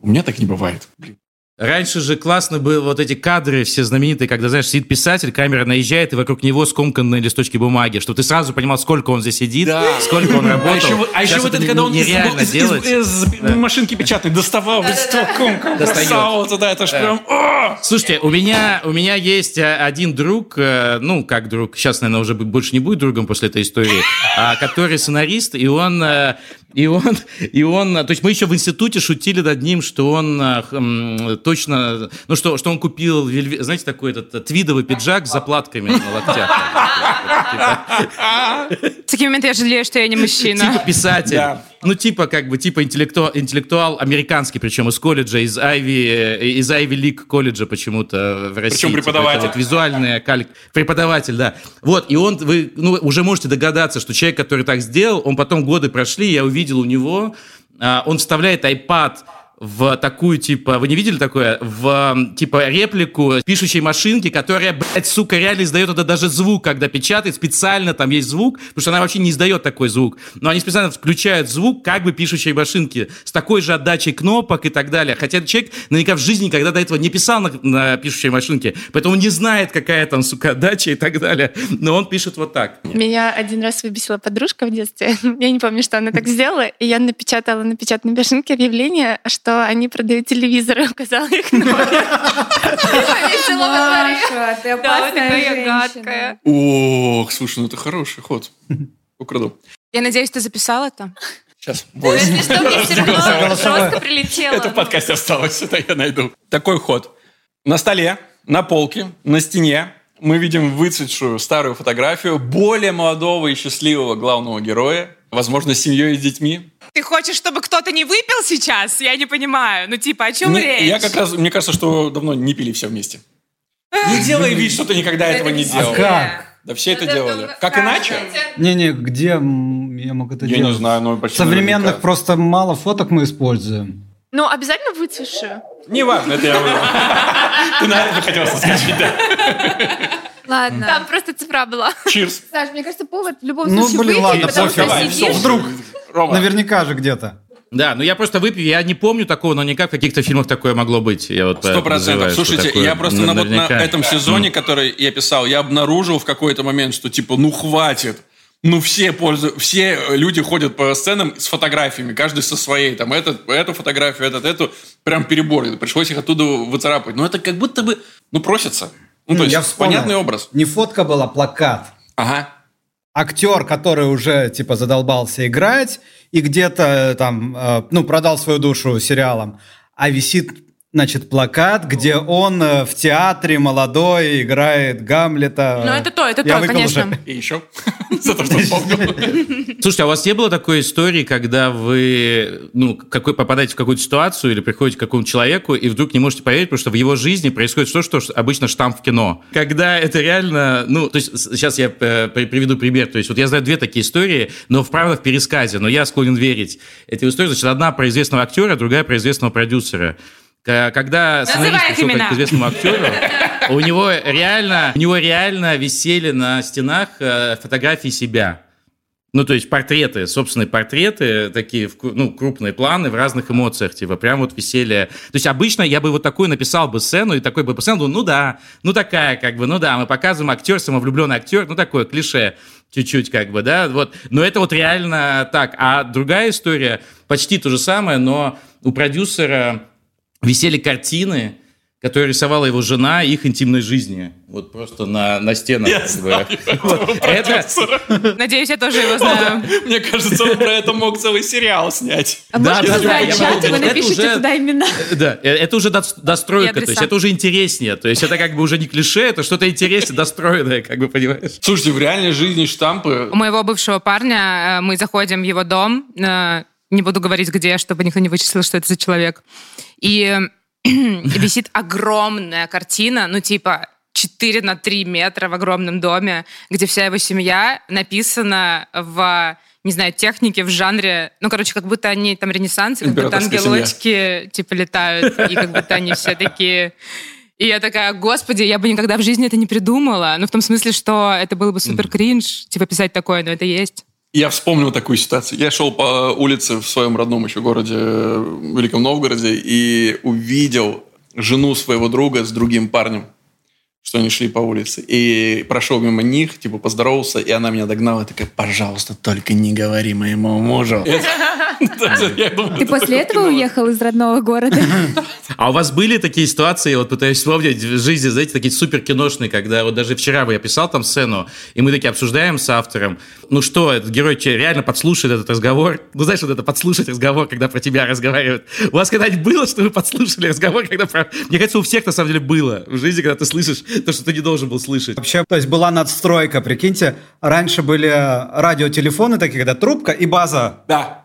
У меня так не бывает. Блин. Раньше же классно были вот эти кадры все знаменитые, когда, знаешь, сидит писатель, камера наезжает, и вокруг него скомканные листочки бумаги, чтобы ты сразу понимал, сколько он здесь сидит, Да. сколько он работал. А еще, а еще вот это, когда он из- нереально из, из- делать. из машинки печатной доставал листком, Достает. бросал туда, это ж прям... «О!» Слушайте, у меня, у меня есть э, один друг, э, ну, как друг, сейчас, наверное, уже больше не будет другом после этой истории, а, который сценарист, и он, э, и он, и он, то есть мы еще в институте шутили над ним, что он хм, точно, ну, что, что он купил, знаете, такой этот э, твидовый пиджак с заплатками на локтях. В такие моменты я жалею, что я не мужчина. Типа писатель. Ну, типа, как бы, типа интеллектуал, интеллектуал американский, причем из колледжа, из Айви, э, из Айви Лиг колледжа почему-то в России. Причем Типа, преподаватель. это вот визуальная кальк... Преподаватель, да. Вот, и он, вы ну, уже можете догадаться, что человек, который так сделал, он потом годы прошли, я увидел у него, а, он вставляет iPad в такую, типа, вы не видели такое? В, типа, реплику пишущей машинки, которая, блядь, сука, реально издает это даже звук, когда печатает, специально там есть звук, потому что она вообще не издает такой звук. Но они специально включают звук как бы пишущей машинки с такой же отдачей кнопок и так далее. Хотя человек наверняка в жизни никогда до этого не писал на, на пишущей машинке, поэтому не знает, какая там, сука, отдача и так далее. Но он пишет вот так. Меня один раз выбесила подружка в детстве. Я не помню, что она так сделала. И я напечатала на печатной машинке объявление, что они продают телевизоры. Указала их номер. Маша, ты опасная гадкая. Ох, слушай, ну это хороший ход. Украду. Я надеюсь, ты записал это? Сейчас. Ну, Если что, мне все равно Голосовое. жестко прилетело. Это в подкасте осталось, это я найду. Такой ход. На столе, на полке, на стене мы видим выцветшую старую фотографию более молодого и счастливого главного героя, возможно, с семьей и с детьми. Ты хочешь, чтобы кто-то не выпил сейчас? Я не понимаю. Ну, типа, о чем Не- речь? я как раз, мне кажется, что давно не пили все вместе. Не делай вид, что ты никогда этого не А делал. как? Да все это делали. Как иначе? Не-не, где я мог это Я делать? не знаю, но почти Современных просто мало фоток мы используем. Ну, обязательно выцветшую. Неважно, это я выбрал. Ты на это хотел соскочить, да? Ладно. Там просто цифра была. Чирс. Саш, мне кажется, повод в любом Ну, случае блин, выпить, ладно, потому пофиг. что Давай, сидишь... всё, Вдруг. Рома, Наверняка же где-то. Да, ну я просто выпью, я не помню такого, но никак в каких-то фильмах такое могло быть. Я вот Сто процентов. Слушайте, такое я просто на, вот на этом сезоне, который я писал, я обнаружил в какой-то момент, что типа, ну хватит. Ну все пользу, все люди ходят по сценам с фотографиями, каждый со своей, там, этот, эту фотографию, этот, эту, прям перебор. Пришлось их оттуда выцарапать. Но это как будто бы, ну, просится. Ну, то есть, я вспомнил. понятный образ. Не фотка была, плакат. Ага. актер, который уже типа задолбался играть и где-то там, э, ну, продал свою душу сериалам, а висит, значит, плакат, где он э, в театре молодой играет Гамлета. Ну, это то, это Я то, конечно. уже. И еще. За то, что вспомнил. Слушайте, а у вас не было такой истории, когда вы ну, какой, попадаете в какую-то ситуацию или приходите к какому-то человеку и вдруг не можете поверить, потому что в его жизни происходит то, что обычно штамп в кино. Когда это реально... Ну, то есть сейчас я э, при- приведу пример. То есть вот я знаю две такие истории, но в правда в пересказе, но я склонен верить. Эти истории, значит, одна про известного актера, другая про известного продюсера. К- Когда сценарист пришел к известному актеру, у него реально, у него реально висели на стенах э, фотографии себя. Ну, то есть портреты, собственные портреты, такие ну, крупные планы в разных эмоциях, типа, прям вот висели. То есть обычно я бы вот такую написал бы сцену, и такой бы сцену, ну да, ну такая, как бы, ну да, мы показываем актер, самовлюбленный актер, ну такое клише чуть-чуть, как бы, да, вот. Но это вот реально так. А другая история, почти то же самое, но у продюсера висели картины, которые рисовала его жена их интимной жизни. Вот просто на, на стенах. Я знаю этого Вот. Это. Надеюсь, я тоже его знаю. Мне кажется, он про это мог целый сериал снять. А Да, можно да, да, чат, вы напишите уже- туда имена. Да, э, это уже дос- достройка, то есть это уже интереснее, то есть это как бы уже не клише, это что-то интереснее, достроенное, как бы, понимаешь? Слушайте, в реальной жизни штампы... У моего бывшего парня э, мы заходим в его дом, э, не буду говорить где, чтобы никто не вычислил, что это за человек. И висит огромная картина, ну типа 4 на 3 метра в огромном доме, где вся его семья написана в не знаю, технике в жанре, ну, короче, как будто они там ренессанс, как будто Императорская семья. ангелочки, типа, летают, и как будто они все такие... И я такая, господи, я бы никогда в жизни это не придумала. Ну, в том смысле, что это было бы супер кринж, типа, писать такое, но это есть. Я вспомнил такую ситуацию. Я шел по улице в своем родном еще городе, э, Великом Новгороде, и увидел жену своего друга с другим парнем, что они шли по улице. И прошел мимо них, типа поздоровался, и она меня догнала такая, пожалуйста, только не говори моему мужу. Ты после этого уехал из родного города? А у вас были такие ситуации, вот пытаюсь вспомнить в жизни, знаете, такие супер киношные, когда вот даже вчера я писал там сцену, и мы такие обсуждаем с автором, ну что, этот герой тебе реально подслушает этот разговор? Ну знаешь, вот это подслушать разговор, когда про тебя разговаривают. У вас когда-нибудь было, что вы подслушали разговор, когда про... Мне кажется, у всех на самом деле было в жизни, когда ты слышишь то, что ты не должен был слышать. Вообще, то есть была надстройка, прикиньте, раньше были радиотелефоны такие, когда трубка и база. Да.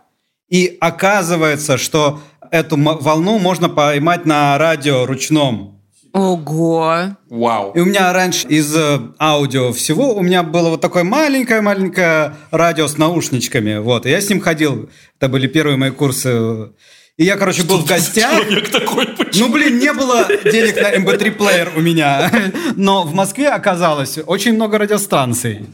И оказывается, что эту волну можно поймать на радио ручном. Ого. Вау. И у меня раньше из э, аудио всего у меня было вот такое маленькое-маленькое радио с наушничками. Вот, и я с ним ходил. Это были первые мои курсы. И я, короче, был в гостях. Человек такой, почему? Ну, блин, не было денег на MP3-плеер у меня. Но в Москве оказалось очень много радиостанций.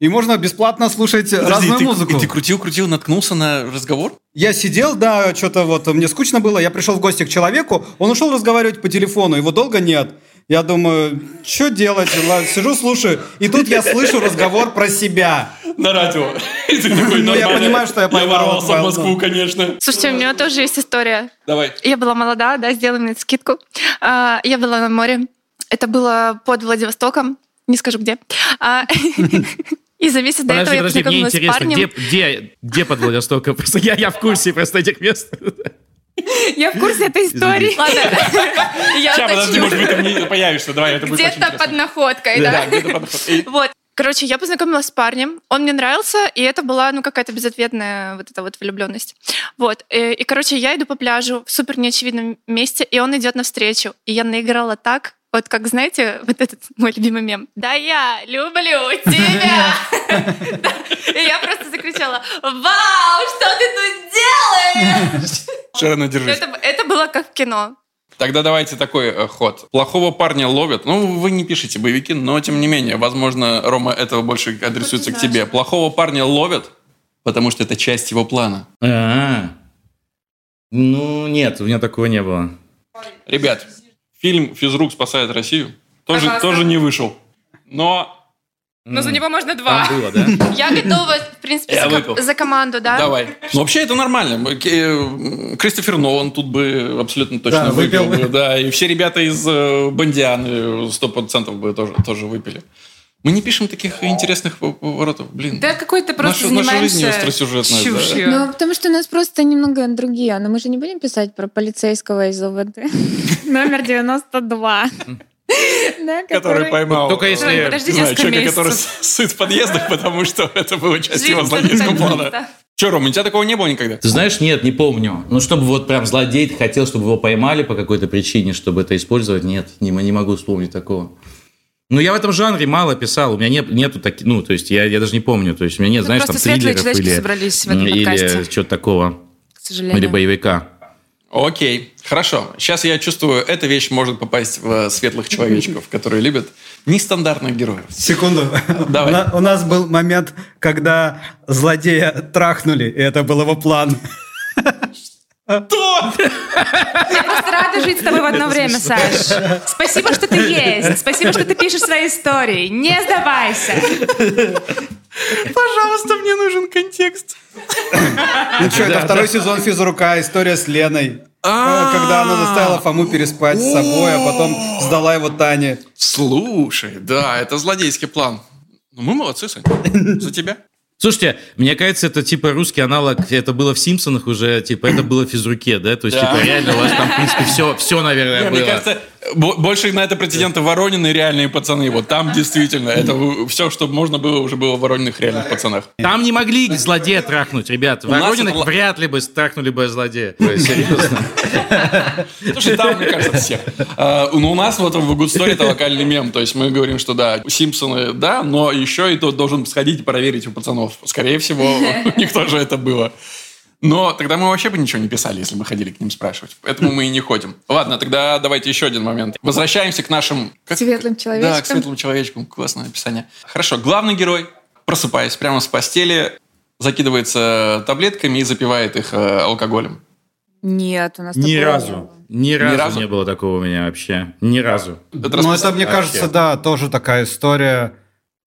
И можно бесплатно слушать Подожди, разную ты, музыку. Ты крутил, крутил, наткнулся на разговор? Я сидел, да, что-то вот мне скучно было. Я пришел в гости к человеку, он ушел разговаривать по телефону, его долго нет. Я думаю, что делать? Ладно, Сижу, слушаю, и тут я слышу разговор про себя. На радио. И Ну, я понимаю, что я поймал ворвался в Москву, конечно. Слушайте, у меня тоже есть история. Давай. Я была молода, да, сделай мне скидку. А, Я была на море. Это было под Владивостоком, не скажу где. И за месяц до этого Подожди, я подожди, мне познакомилась с интересно, парнем. где, где, где под Владивостоком? Просто я, я в курсе просто этих мест. Я в курсе этой истории. Ладно, я Сейчас, подожди, может быть, ты мне появишься. Давай, это будет Где-то под интересно. находкой, Да, да. где-то под находкой. Вот. Короче, я познакомилась с парнем, он мне нравился, и это была, ну, какая-то безответная вот эта вот влюбленность. Вот. И, и, короче, я иду по пляжу в супер неочевидном месте, и он идет навстречу. И я наиграла так, вот как, знаете, вот этот мой любимый мем. Да я люблю тебя! И я просто закричала, вау, что ты тут делаешь? Шерона, держись. Это, было как в кино. Тогда давайте такой э, ход. Плохого парня ловят. Ну, вы не пишете боевики, но тем не менее, возможно, Рома, этого больше адресуется к тебе. Плохого парня ловят, потому что это часть его плана. А, Ну, нет, у меня такого не было. Ребят, фильм «Физрук спасает Россию» тоже, Пожалуйста. тоже не вышел. Но Но за него можно два. Там было, да? Я готова, в принципе, Я за, ко- выпил. за команду, да? давай. Ну, вообще это нормально. Кристофер Нолан тут бы абсолютно точно Да, выпил. выпил. бы, Да, и все ребята из э, Бондианы сто процентов бы тоже, тоже выпили. Мы не пишем таких интересных поворотов. Блин. Да какой-то просто Наша- наша жизнь занимаешься остросюжетная, да. чушью. Ну, потому что у нас просто немного другие. Но мы же не будем писать про полицейского из ОВД. Номер 92. Да, который поймал Только если- э, Подожди не знаю, человека, который месяцев. сыт в подъездах, потому что это было часть его злодейского плана. Че, Ром, у тебя такого не было никогда? Ты знаешь, нет, не помню. Ну, чтобы вот прям злодей хотел, чтобы его поймали по какой-то причине, чтобы это использовать, нет, не, не могу вспомнить такого. Ну, я в этом жанре мало писал, у меня нет, нету таких, ну, то есть я, я даже не помню, то есть у меня нет, Ну, знаешь, там триллеров человечки или, собрались в этом или подкасте. что-то такого, К сожалению. или боевика. Окей, хорошо. Сейчас я чувствую, эта вещь может попасть в светлых человечков, которые любят нестандартных героев. Секунду. Давай. У на- У нас был момент, когда злодея трахнули, и это был его план. Кто? Я просто рада жить с тобой в одно время, Саш. Спасибо, что ты есть. Спасибо, что ты пишешь свои истории. Не сдавайся. Пожалуйста, мне нужен контекст. Ну что, это второй сезон физрука, история с Леной. А. Когда она заставила Фому переспать с собой, а потом сдала его Тане. Слушай, да, это злодейский план. Ну, мы молодцы, Сань. За тебя. Слушайте, мне кажется, это типа русский аналог, это было в «Симпсонах» уже, типа это было в «Физруке», да? То есть, Да. типа, реально у вас там, в принципе, все, все наверное, Не, было. Мне кажется, больше на это претенденты Воронины реальные пацаны. Вот там действительно, это все, что можно было, уже было в Ворониных реальных пацанах. Там не могли злодея трахнуть, ребят. Ворониных это- вряд ли бы трахнули бы злодея. Серьезно. Слушай, там, мне кажется, всех. А, ну, у нас вот в Story это локальный мем. То есть мы говорим, что да, Симпсоны, да, но еще и тот должен сходить и проверить у пацанов. Скорее всего, у них тоже это было. Но тогда мы вообще бы ничего не писали, если бы ходили к ним спрашивать. Поэтому мы и не ходим. Ладно, тогда давайте еще один момент. Возвращаемся к нашим... как- Светлым Да, к человечкам. светлым человечкам. Классное описание. Хорошо, главный герой, просыпаясь прямо с постели, закидывается таблетками и запивает их э, алкоголем. Нет, у нас Ни разу. не было. Ни разу разу? не было такого у меня вообще. Ни разу. Это Ну, это, мне Вообще. кажется, да, тоже такая история.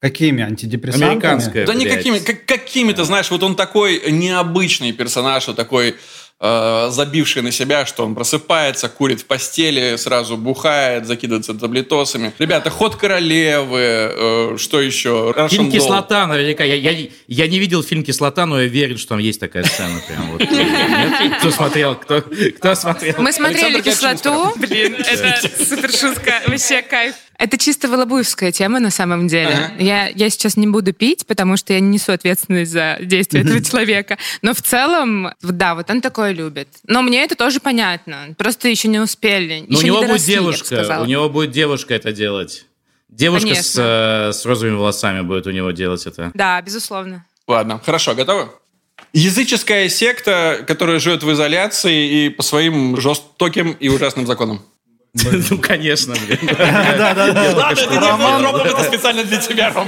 Какими? Антидепрессантами? Американская. Да блядь. никакими, как, какими-то, знаешь, вот он такой необычный персонаж, вот такой э, забивший на себя, что он просыпается, курит в постели, сразу бухает, закидывается таблетосами. Ребята, ход королевы, э, что еще? Russian Фильм. «Кислота» наверняка. Я, я, я не видел фильм «Кислота», но я верю, что там есть такая сцена. Прям вот. Нет? Кто смотрел? Кто, кто смотрел? Мы смотрели Александр кислоту. Блин, это супер шутка. Вообще кайф. Это чисто волобуевская тема на самом деле. Ага. Я, я сейчас не буду пить, потому что я не несу ответственность за действия этого человека. Но в целом, да, вот он такое любит. Но мне это тоже понятно. Просто еще не успели. Но у еще него не будет доросли, девушка. У него будет девушка это делать. Девушка с, э, с розовыми волосами будет у него делать это. Да, безусловно. Ладно, хорошо, готовы? Языческая секта, которая живет в изоляции и по своим жестоким и ужасным законам. Ну, конечно, блин. Ладно, это не мой троп, это специально для тебя, Ром.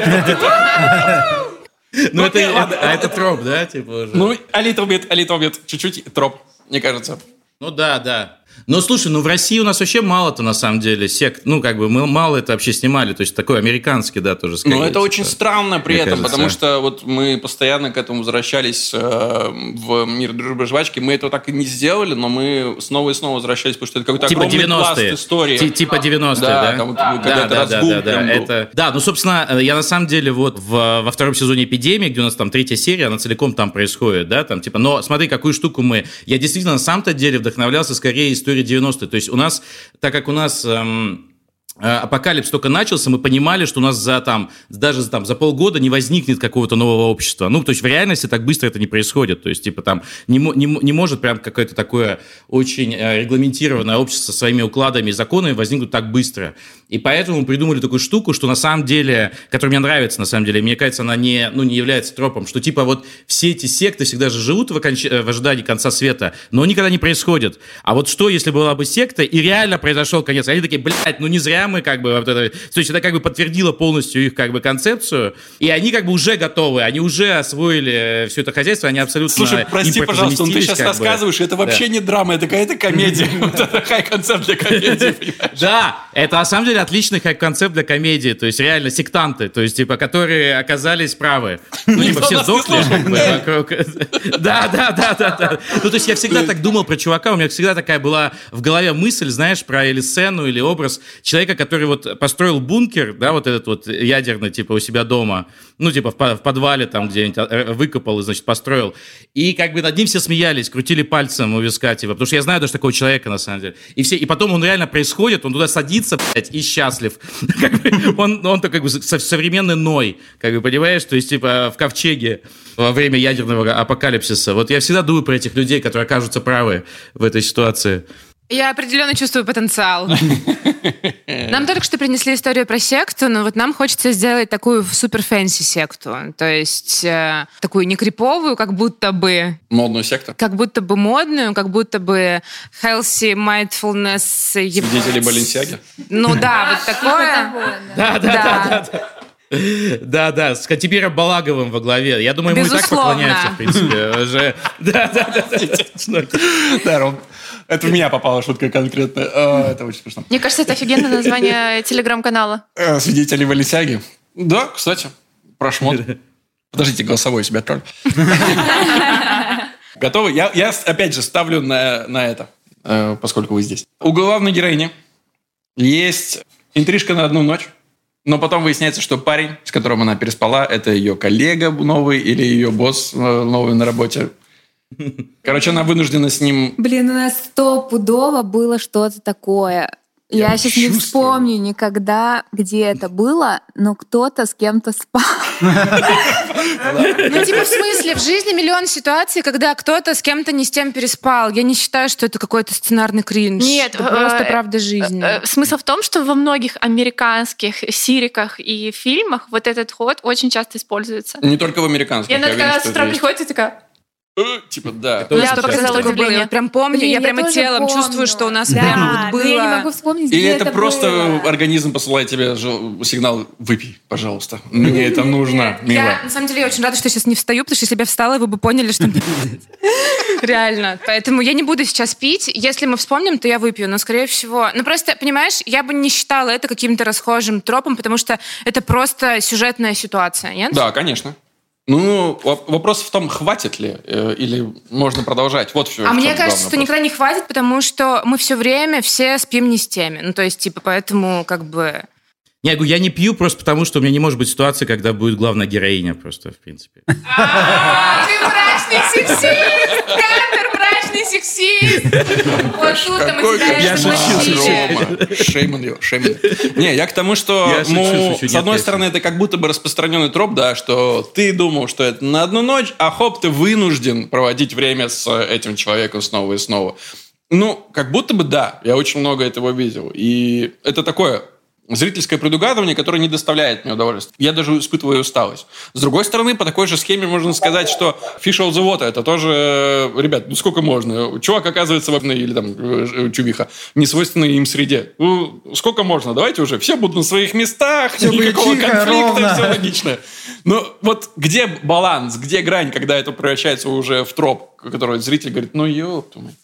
Ну, это, ладно. это- а это троп, да, типа уже? Ну, а little bit, а little bit, чуть-чуть троп, мне кажется. Ну да, да. Но слушай, ну в России у нас вообще мало-то на самом деле сект. Ну, как бы мы мало это вообще снимали. То есть такой американский, да, тоже скорее. Но это типа. очень странно при этом, кажется. потому что вот мы постоянно к этому возвращались э, в мир дружбы жвачки. Мы этого так и не сделали, но мы снова и снова возвращались, потому что это какой-то Типа огромный пласт 90-е. истории. Ти- Типа 90-е, Да, да? там вот когда да, это да, да, да, да. Это... Да, ну, собственно, э, я на самом деле вот в, во втором сезоне «Эпидемии», где у нас там третья серия, она целиком там происходит, да, там типа, но смотри, какую штуку мы... Я действительно на самом-то деле вдохновлялся скорее историей 90-х. То есть у нас, так как у нас... эм, Апокалипс только начался, мы понимали, что у нас за там даже там за полгода не возникнет какого-то нового общества. Ну, то есть в реальности так быстро это не происходит. То есть типа там не, не, не может прям какое-то такое очень э, регламентированное общество со своими укладами и законами возникнуть так быстро. И поэтому придумали такую штуку, что на самом деле, которая мне нравится, на самом деле, мне кажется, она не, ну, не является тропом, что типа вот все эти секты всегда же живут в, оконч- э, в ожидании конца света, но никогда не происходит. А вот что, если была бы секта, и реально произошел конец? Они такие, блядь, ну не зря мы как бы... Вот это... То есть это как бы подтвердило полностью их как бы концепцию, и они как бы уже готовы, они уже освоили все это хозяйство, они абсолютно... Слушай, прости, пожалуйста, но ты сейчас как бы. рассказываешь, это вообще не драма, это какая-то комедия. Вот это хай-концепт для комедии? Да, это на самом деле отличный как концепт для комедии, то есть реально сектанты, то есть типа, которые оказались правы. Ну, типа, Никто все сдохли. Да, да, да, да, да. Ну, то есть я всегда так думал про чувака, у меня всегда такая была в голове мысль, знаешь, про или сцену, или образ человека, который вот построил бункер, да, вот этот вот ядерный, типа, у себя дома, ну, типа, в по- в подвале там где-нибудь э, выкопал и, значит, построил. И как бы над ним все смеялись, крутили пальцем у виска, типа, потому что я знаю даже такого человека, на самом деле. И, все, и потом он реально происходит, он туда садится, блядь, и счастлив. Как бы Он, он такой как бы со- современный Ной, как бы, понимаешь? То есть, типа, в ковчеге во время ядерного апокалипсиса. Вот я всегда думаю про этих людей, которые окажутся правы в этой ситуации. Я определенно чувствую потенциал. Нам только что принесли историю про секту, но вот нам хочется сделать такую супер fancy секту. То есть э, такую не криповую, как будто бы Модную секту. как будто бы модную, как будто бы healthy mindfulness. Свидетели Баленсиаги. Ну да, вот такое. Да, да, да, да. Да, с Кантемиром Балаговым во главе. Я думаю, ему и так поклоняются, в принципе, уже. Да, да, да, да, Ром, это в меня попала шутка конкретно. А, Это очень смешно. Мне кажется, это офигенное название телеграм-канала. Э, Свидетели Баленсиаги. Да, кстати, про шмот. Подождите, голосовой себе отправлю. Готовы? Я, я опять же ставлю на, на это, э, поскольку вы здесь. У главной героини есть интрижка на одну ночь, но потом выясняется, что парень, с которым она переспала, это ее коллега новый или ее босс э, новый на работе. Короче, она вынуждена с ним... Блин, у нас стопудово было что-то такое. Я, Я сейчас не чувствую. вспомню никогда, где это было, но кто-то с кем-то спал. Ну, типа, в смысле, в жизни миллион ситуаций, когда кто-то с кем-то не с тем переспал. Я не считаю, что это какой-то сценарный кринж. Нет, это просто э, правда жизни. Э, Смысл в том, что во многих американских сириках и фильмах вот этот ход очень часто используется. Не только в американских. И она такая с утра приходит и такая... Э, Типа, да. Это У Я показала удивление. Я прям помню, Блин, я я прямо телом помню. чувствую, что у нас Да, прям вот было. я не могу вспомнить, Или это, это просто было. организм посылает тебе сигнал «выпей, пожалуйста». Мне это нужно, Я, мило. на самом деле, я очень рада, что сейчас не встаю, потому что если бы я встала, вы бы поняли, что... Реально. Поэтому я не буду сейчас пить. Если мы вспомним, то я выпью. Но, скорее всего... Ну, просто, понимаешь, я бы не считала это каким-то расхожим тропом, потому что это просто сюжетная ситуация, нет? Да, конечно. Ну, воп- вопрос в том, хватит ли, э, или можно продолжать. Вот все. А мне кажется, что никогда не хватит, потому что мы все время все спим не с теми. Ну, то есть, типа, поэтому как бы... Не, я говорю, я не пью просто потому, что у меня не может быть ситуации, когда будет главная героиня просто, в принципе. Ты мрачный сексист! Кантер, мрачный сексист! Вот тут мы тебя Я шучу, смутили. Шейм on you, shame on you. Не, я к тому, что, ну, шучу, с одной стороны, это как будто бы распространенный троп, да, что ты думал, что это на одну ночь, а хоп, ты вынужден проводить время с э, этим человеком снова и снова. Ну, как будто бы да, я очень много этого видел. И это такое зрительское предугадывание, которое не доставляет мне удовольствия. Я даже испытываю усталость. С другой стороны, по такой же схеме можно сказать, что Fish Out the Water это тоже, э, ребят, ну сколько можно? Чувак оказывается в одной, или там э, чувиха, не свойственной им среде. Ну, сколько можно? Давайте уже, все будут на своих местах, будет никакого тихо, конфликта, ровно. все логично. Но вот где баланс, где грань, когда это превращается уже в троп, который зритель говорит, ну ёпту мать.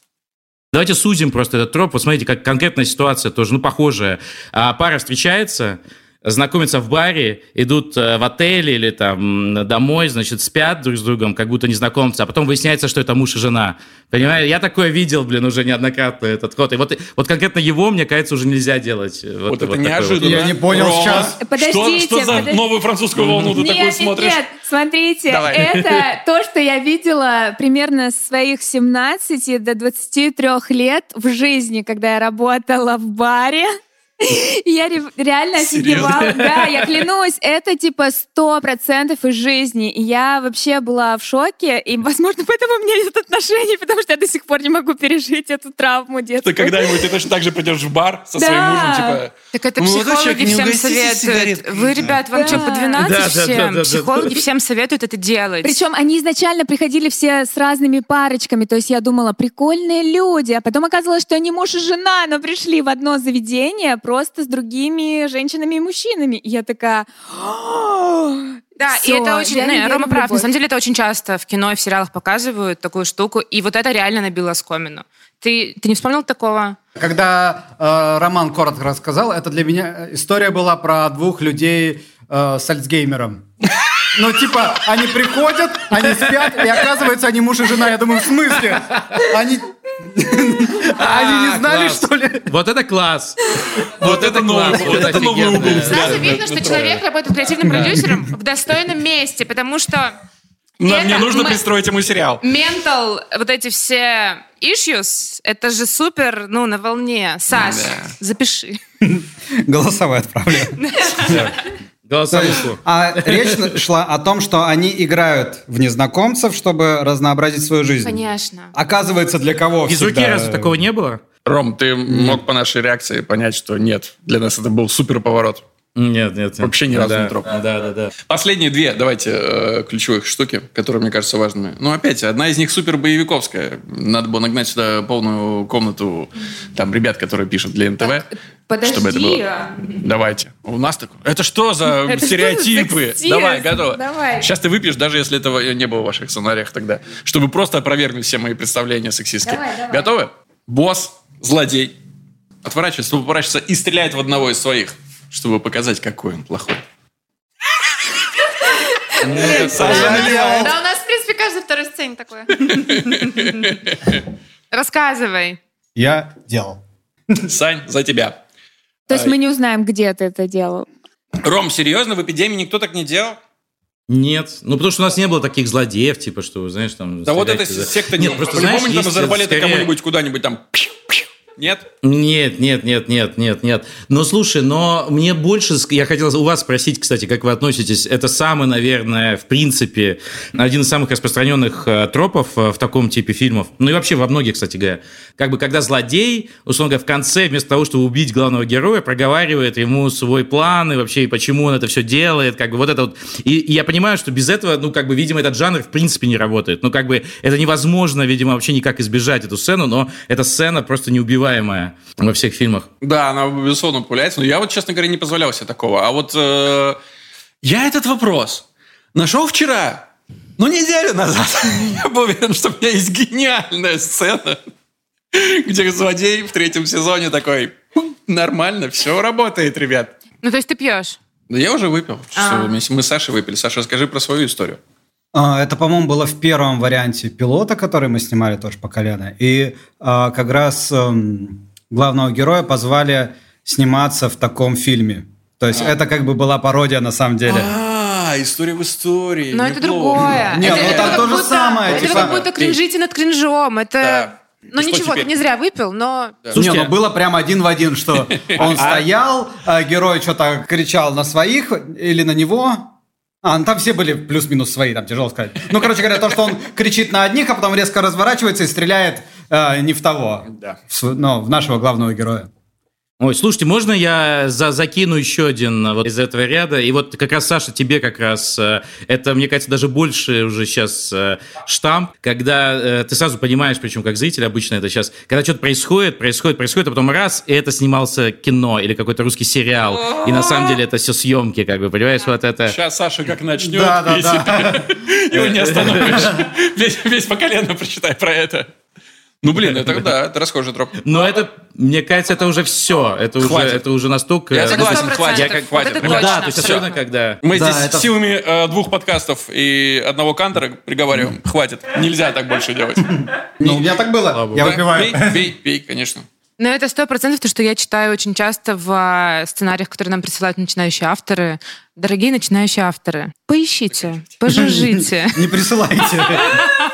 Давайте сузим просто этот троп. Вот смотрите, как конкретная ситуация тоже, ну, похожая. А, пара встречается, знакомятся в баре, идут э, в отеле или там домой, значит, спят друг с другом, как будто незнакомцы, а потом выясняется, что это муж и жена. Понимаете? Я такое видел, блин, уже неоднократно этот ход. И вот, вот конкретно его, мне кажется, уже нельзя делать. э, Вот, это такой неожиданно. Я не понял Рома, сейчас. Подождите, что, что за подождите. новую французскую волну ты нет, такую нет, смотришь? нет, смотрите, Давай. это то, что я видела примерно с своих 17 до 23 лет в жизни, когда я работала в баре. И я ре- реально Серьезно? офигевала. Да, я клянусь, это типа сто процентов из жизни. И я вообще была в шоке, и, возможно, поэтому у меня нет отношений, потому что я до сих пор не могу пережить эту травму детскую. Ты когда-нибудь ты точно так же пойдешь в бар со своим Да. мужем, типа... Так это «Молодой психологи всем советуют. сигареткой?» Вы, ребят, вам Да. что, по 12 Да, да, всем? да, да, да. Психологи всем советуют это делать. Причем они изначально приходили все с разными парочками, то есть я думала, прикольные люди, а потом оказалось, что они муж и жена, но пришли в одно заведение просто с другими женщинами и мужчинами. И я такая... Да, и это очень... я не, не верю Рома прав. На самом деле это очень часто в кино и в сериалах показывают такую штуку. И вот это реально набило оскомину. Ты, ты не вспомнил такого? Когда э, Роман коротко рассказал, это для меня э, история была про двух людей э, с Альцгеймером. Ну, типа, они приходят, они спят, и оказывается, они муж и жена. Я думаю, в смысле? Они... Они не А, знали, что ли? Вот это класс. Вот это новый, класс, вот это новый угол. Сразу видно, что человек работает креативным продюсером в достойном месте, потому что Нам не нужно пристроить ему сериал. ментал, вот эти все issues, это же супер, ну, на волне. Саш, запиши. Голосовое отправление. Голосовуху. а речь шла о том, что они играют в незнакомцев, чтобы разнообразить свою жизнь. Конечно. Оказывается, для кого В физруке всегда- разве такого не было? Ром, ты мог по нашей реакции понять, что нет. Для нас это был супер поворот. Нет, нет. нет. Вообще ни разу Да, не троп. Да, да, да. Последние две, давайте, э, ключевых штуки, которые, мне кажутся важными. Ну, опять, одна из них супер боевиковская. Надо было нагнать сюда полную комнату там ребят, которые пишут для НТВ. Подожди. Чтобы это было. Давайте. У нас такое. Это что за Это что за стереотипы? Давай, готово. Давай. Сейчас ты выпьешь, даже если этого не было в ваших сценариях тогда. Чтобы просто опровергнуть все мои представления сексистские. Давай, давай. Готовы? Босс, злодей, отворачивается, поворачивается и стреляет в одного из своих, чтобы показать, какой он плохой. Да, у нас, в принципе, каждый второй сцене такое. Рассказывай. Я делал. Сань, за тебя. То есть мы не узнаем, где ты это делал. Ром, серьезно, в эпидемии никто так не делал? Нет. Ну, потому что у нас не было таких злодеев, типа, что, знаешь, там... Да вот это секта Нет, делала. просто, По-любому знаешь, там есть из арбалета скорее- кому-нибудь куда-нибудь там... пью-пью. Нет? Нет, нет, нет, нет, нет, нет. Но слушай, но мне больше, я хотел у вас спросить, кстати, как вы относитесь. Это самый, наверное, в принципе, один из самых распространенных э, тропов э, в таком типе фильмов. Ну и вообще во многих, кстати говоря. Как бы когда злодей, условно говоря, в конце, вместо того, чтобы убить главного героя, проговаривает ему свой план и вообще, почему он это все делает. Как бы вот это вот. И, и я понимаю, что без этого, ну, как бы, видимо, этот жанр в принципе не работает. Ну, как бы, это невозможно, видимо, вообще никак избежать эту сцену, но эта сцена просто неубиваемая во всех фильмах. Да, она, безусловно, популяется. Но я вот, честно говоря, не позволял себе такого. А вот э, я этот вопрос нашел вчера, ну, неделю назад. Я был уверен, что у меня есть гениальная сцена, где злодей в третьем сезоне такой, «Хм, нормально, все работает, ребят. Ну, то есть ты пьешь? Да я уже выпил. А. Мы с Сашей выпили. Саша, расскажи про свою историю. А, Это, по-моему, было в первом варианте пилота, который мы снимали тоже по колено. И а, как раз эм, главного героя позвали сниматься в таком фильме. То есть это как бы была пародия на самом деле. А, история в истории. Но это другое. Не, это, ну это там то же самое, Это типа- как будто кринжите над кринжом. Это... Да. Ну что ничего, теперь? ты не зря выпил, но... Да. Не, Слушайте, ну было прям один в один, что он стоял, а герой что-то кричал на своих или на него. А, ну там все были плюс-минус свои, там тяжело сказать. Ну, короче говоря, то, что он кричит на одних, а потом резко разворачивается и стреляет э, не в того. Да. В, ну, в нашего главного героя. Ой, слушайте, можно я за, закину еще один э, вот из этого ряда? И вот как раз, Саша, тебе как раз, э, это, мне кажется, даже больше уже сейчас э, штамп, когда ты сразу понимаешь, причем как зритель обычно это сейчас, когда что-то происходит, происходит, происходит, а потом раз, и это снимался кино или какой-то русский сериал, и на самом деле это все съемки, как бы, понимаешь, вот это... Сейчас Саша как начнет, Да, да, да. его не остановишь. Весь, весь по колено прочитай про это. Ну, блин, это да, это расхожий троп. Но это, мне кажется, это уже все. Это уже, это уже настолько... Я ну, согласен, я хватит, как- хватит. Это Ну точно. да, то есть особенно когда... Мы Да, здесь это- силами э, двух подкастов и одного кантера приговариваем. Хватит. Нельзя так больше делать. Ну, у меня так было. Я выпиваю. Пей, пей, пей, конечно. Но это сто процентов то, что я читаю очень часто в а, сценариях, которые нам присылают начинающие авторы. Дорогие начинающие авторы, поищите, пожужжите. Не присылайте.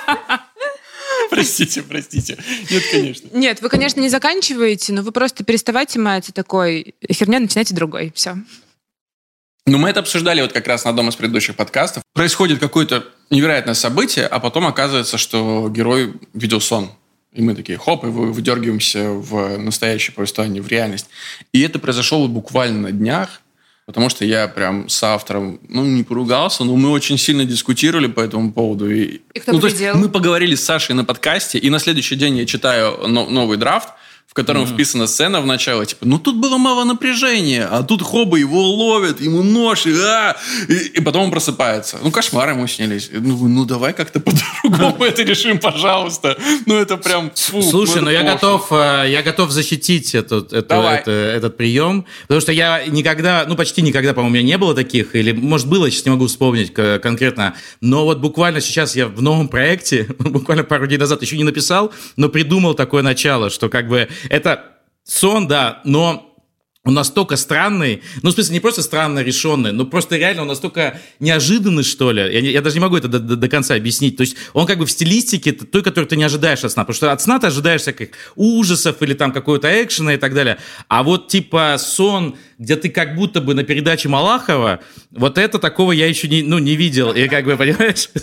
Простите, простите. Нет, конечно. Нет, вы, конечно, не заканчиваете, но вы просто переставайте мать такой херня, начинайте другой. Все. Ну, мы это обсуждали вот как раз на одном из предыдущих подкастов. Происходит какое-то невероятное событие, а потом оказывается, что герой видел сон. И мы такие, хоп, и вы- выдергиваемся в настоящее повествование, в реальность. И это произошло буквально на днях, потому что я прям с автором, ну, не поругался, но мы очень сильно дискутировали по этому поводу. И, И кто ну, то есть мы поговорили с Сашей на подкасте, и на следующий день я читаю но- новый драфт, в котором вписана сцена в начало, типа, ну тут было мало напряжения, а тут хоба его ловят, ему нож, и, а! и, и потом он просыпается. Ну, кошмар ему снились. Ну, ну давай как-то по-другому это решим, пожалуйста. Ну, это прям... фу, Слушай, ну, я готов, э, я готов защитить этот, этот прием, потому что я никогда, ну почти никогда, по-моему, у меня не было таких, или может было, сейчас не могу вспомнить конкретно, но вот буквально сейчас я в новом проекте, буквально пару дней назад еще не написал, но придумал такое начало, что как бы это сон, да, но он настолько странный, ну, в смысле, не просто странно решенный, но просто реально он настолько неожиданный, что ли. Я, я даже не могу это до, до- до конца объяснить. То есть он как бы в стилистике той, которую ты не ожидаешь от сна. Потому что от сна ты ожидаешь всяких ужасов или там какого-то экшена и так далее. А вот типа сон, где ты как будто бы на передаче Малахова, вот это такого я еще не, ну, не видел. И как бы, понимаешь?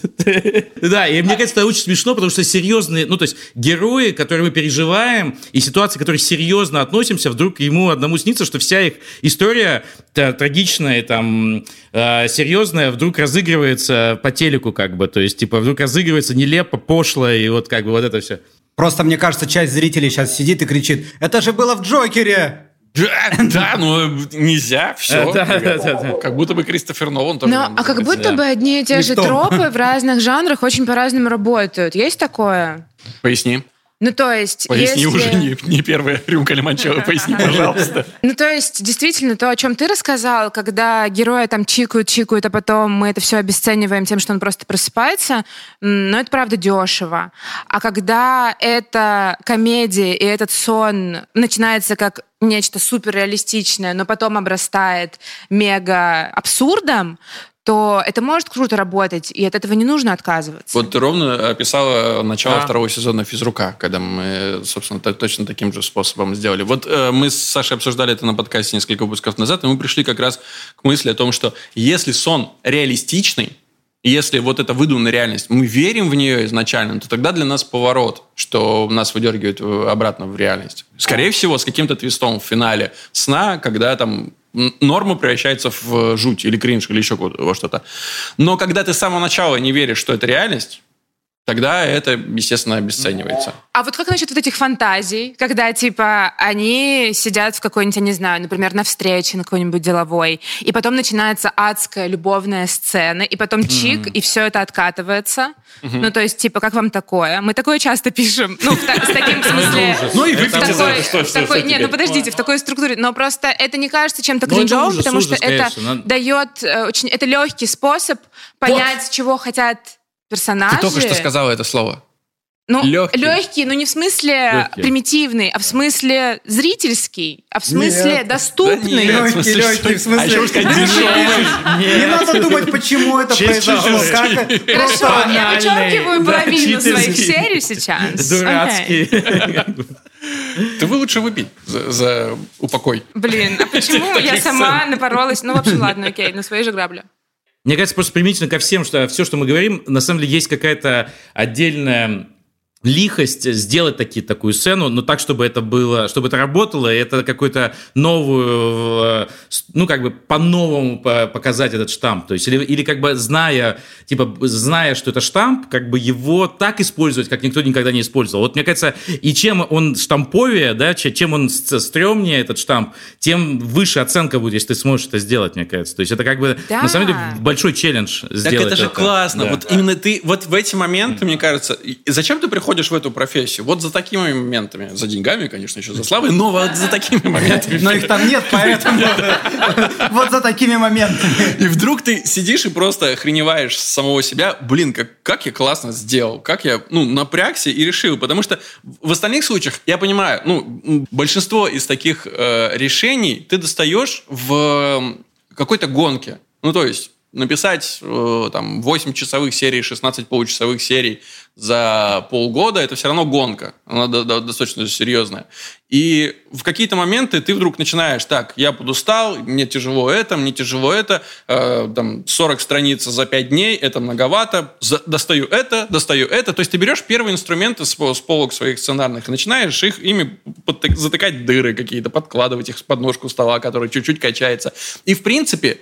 Да, и мне кажется, это очень смешно, потому что серьезные, ну, то есть герои, которые мы переживаем, и ситуации, к которым серьезно относимся, вдруг ему одному снится, что вся их история трагичная, там, э, серьезная, вдруг разыгрывается по телеку, как бы, то есть, типа, вдруг разыгрывается нелепо, пошло, и вот как бы вот это все. Просто, мне кажется, часть зрителей сейчас сидит и кричит, это же было в Джокере! Да, да, ну нельзя, все. Да. Как будто бы Кристофер Нолан тоже. А как будто бы одни и те же тропы в разных жанрах очень по-разному работают. Есть такое? Поясни. Ну, то есть, Поясни если... уже не, не первая рюмка лимончелло, поясни, пожалуйста. Ну, то есть, действительно, то, о чем ты рассказал, когда героя там чикают, чикают, а потом мы это все обесцениваем тем, что он просто просыпается, м, ну, это правда дешево. А когда это комедия и этот сон начинается как нечто суперреалистичное, но потом обрастает мега абсурдом, то это может круто работать, и от этого не нужно отказываться. Вот ты ровно описала начало Да. второго сезона физрука, когда мы, собственно, так- точно таким же способом сделали. Вот э, мы с Сашей обсуждали это на подкасте несколько выпусков назад, и мы пришли как раз к мысли о том, что если сон реалистичный, если вот эта выдуманная реальность, мы верим в нее изначально, то тогда для нас поворот, что нас выдергивает э, обратно в реальность. Скорее всего, с каким-то твистом в финале сна, когда там норма превращается в жуть или кринж, или еще во что-то. Но когда ты с самого начала не веришь, что это реальность, тогда это, естественно, обесценивается. А вот как насчет вот этих фантазий, когда, типа, они сидят в какой-нибудь, я не знаю, например, на встрече на какой-нибудь деловой, и потом начинается адская любовная сцена, и потом чик, и все это откатывается. Ну, то есть, типа, как вам такое? Мы такое часто пишем. Ну, в та- с таким смысле... Ну и выпейте за это, такой- Нет, ну подождите, в такой структуре. Но просто это не кажется чем-то Ну, кринжовым, ужас, потому что это дает э, очень... Это легкий способ понять, чего хотят персонажи. Ты только что сказала это слово. Ну, Легкий. легкий. ну не в смасле Легкий. примитивный, а в смысле зрительский, а в смысле Нет. доступный. Да нет. Легкий, в смысле, легкий, в что- а еще смысле... сказать, дешевый. Не надо думать, почему это произошло. Как... Хорошо, я вычеркиваю половину своих серий сейчас. Дурацкий. Ты вы лучше выпей за, за упокой. Блин, а почему я сама напоролась? Ну, в общем, ладно, окей, на свои же грабли. Мне кажется, просто применительно ко всем, что все, что мы говорим, на самом деле есть какая-то отдельная лихость сделать такие, такую сцену, но так, чтобы это было, чтобы это работало, и это какую-то новую, э, ну, как бы по-новому показать этот штамп. То есть, или, или как бы зная, типа, зная, что это штамп, как бы его так использовать, как никто никогда не использовал. Вот мне кажется, и чем он штамповее, да, чем он стрёмнее, этот штамп, тем выше оценка будет, если ты сможешь это сделать, мне кажется. То есть, это как бы, да. на самом деле, большой челлендж сделать Так это же это. классно. Да. Вот именно ты, вот в эти моменты, мне кажется, зачем ты приходишь приходишь в эту профессию вот за такими моментами, за деньгами, конечно, еще за славой, но вот за такими моментами. Но их там нет, поэтому вот за такими моментами. И вдруг ты сидишь и просто охреневаешь с самого себя, блин, как, как я классно сделал, как я, ну, напрягся и решил, потому что в остальных случаях, я понимаю, ну, большинство из таких э, решений ты достаешь в какой-то гонке. Ну, то есть, написать э, там 8 часовых серий, 16 получасовых серий за полгода, это все равно гонка. Она достаточно серьезная. И в какие-то моменты ты вдруг начинаешь, так, я подустал, мне тяжело это, мне тяжело это, э, там 40 страниц за 5 дней, это многовато, за, достаю это, достаю это. То есть ты берешь первые инструменты с, с полок своих сценарных и начинаешь их ими затыкать дыры какие-то, подкладывать их с подножку стола, который чуть-чуть качается. И в принципе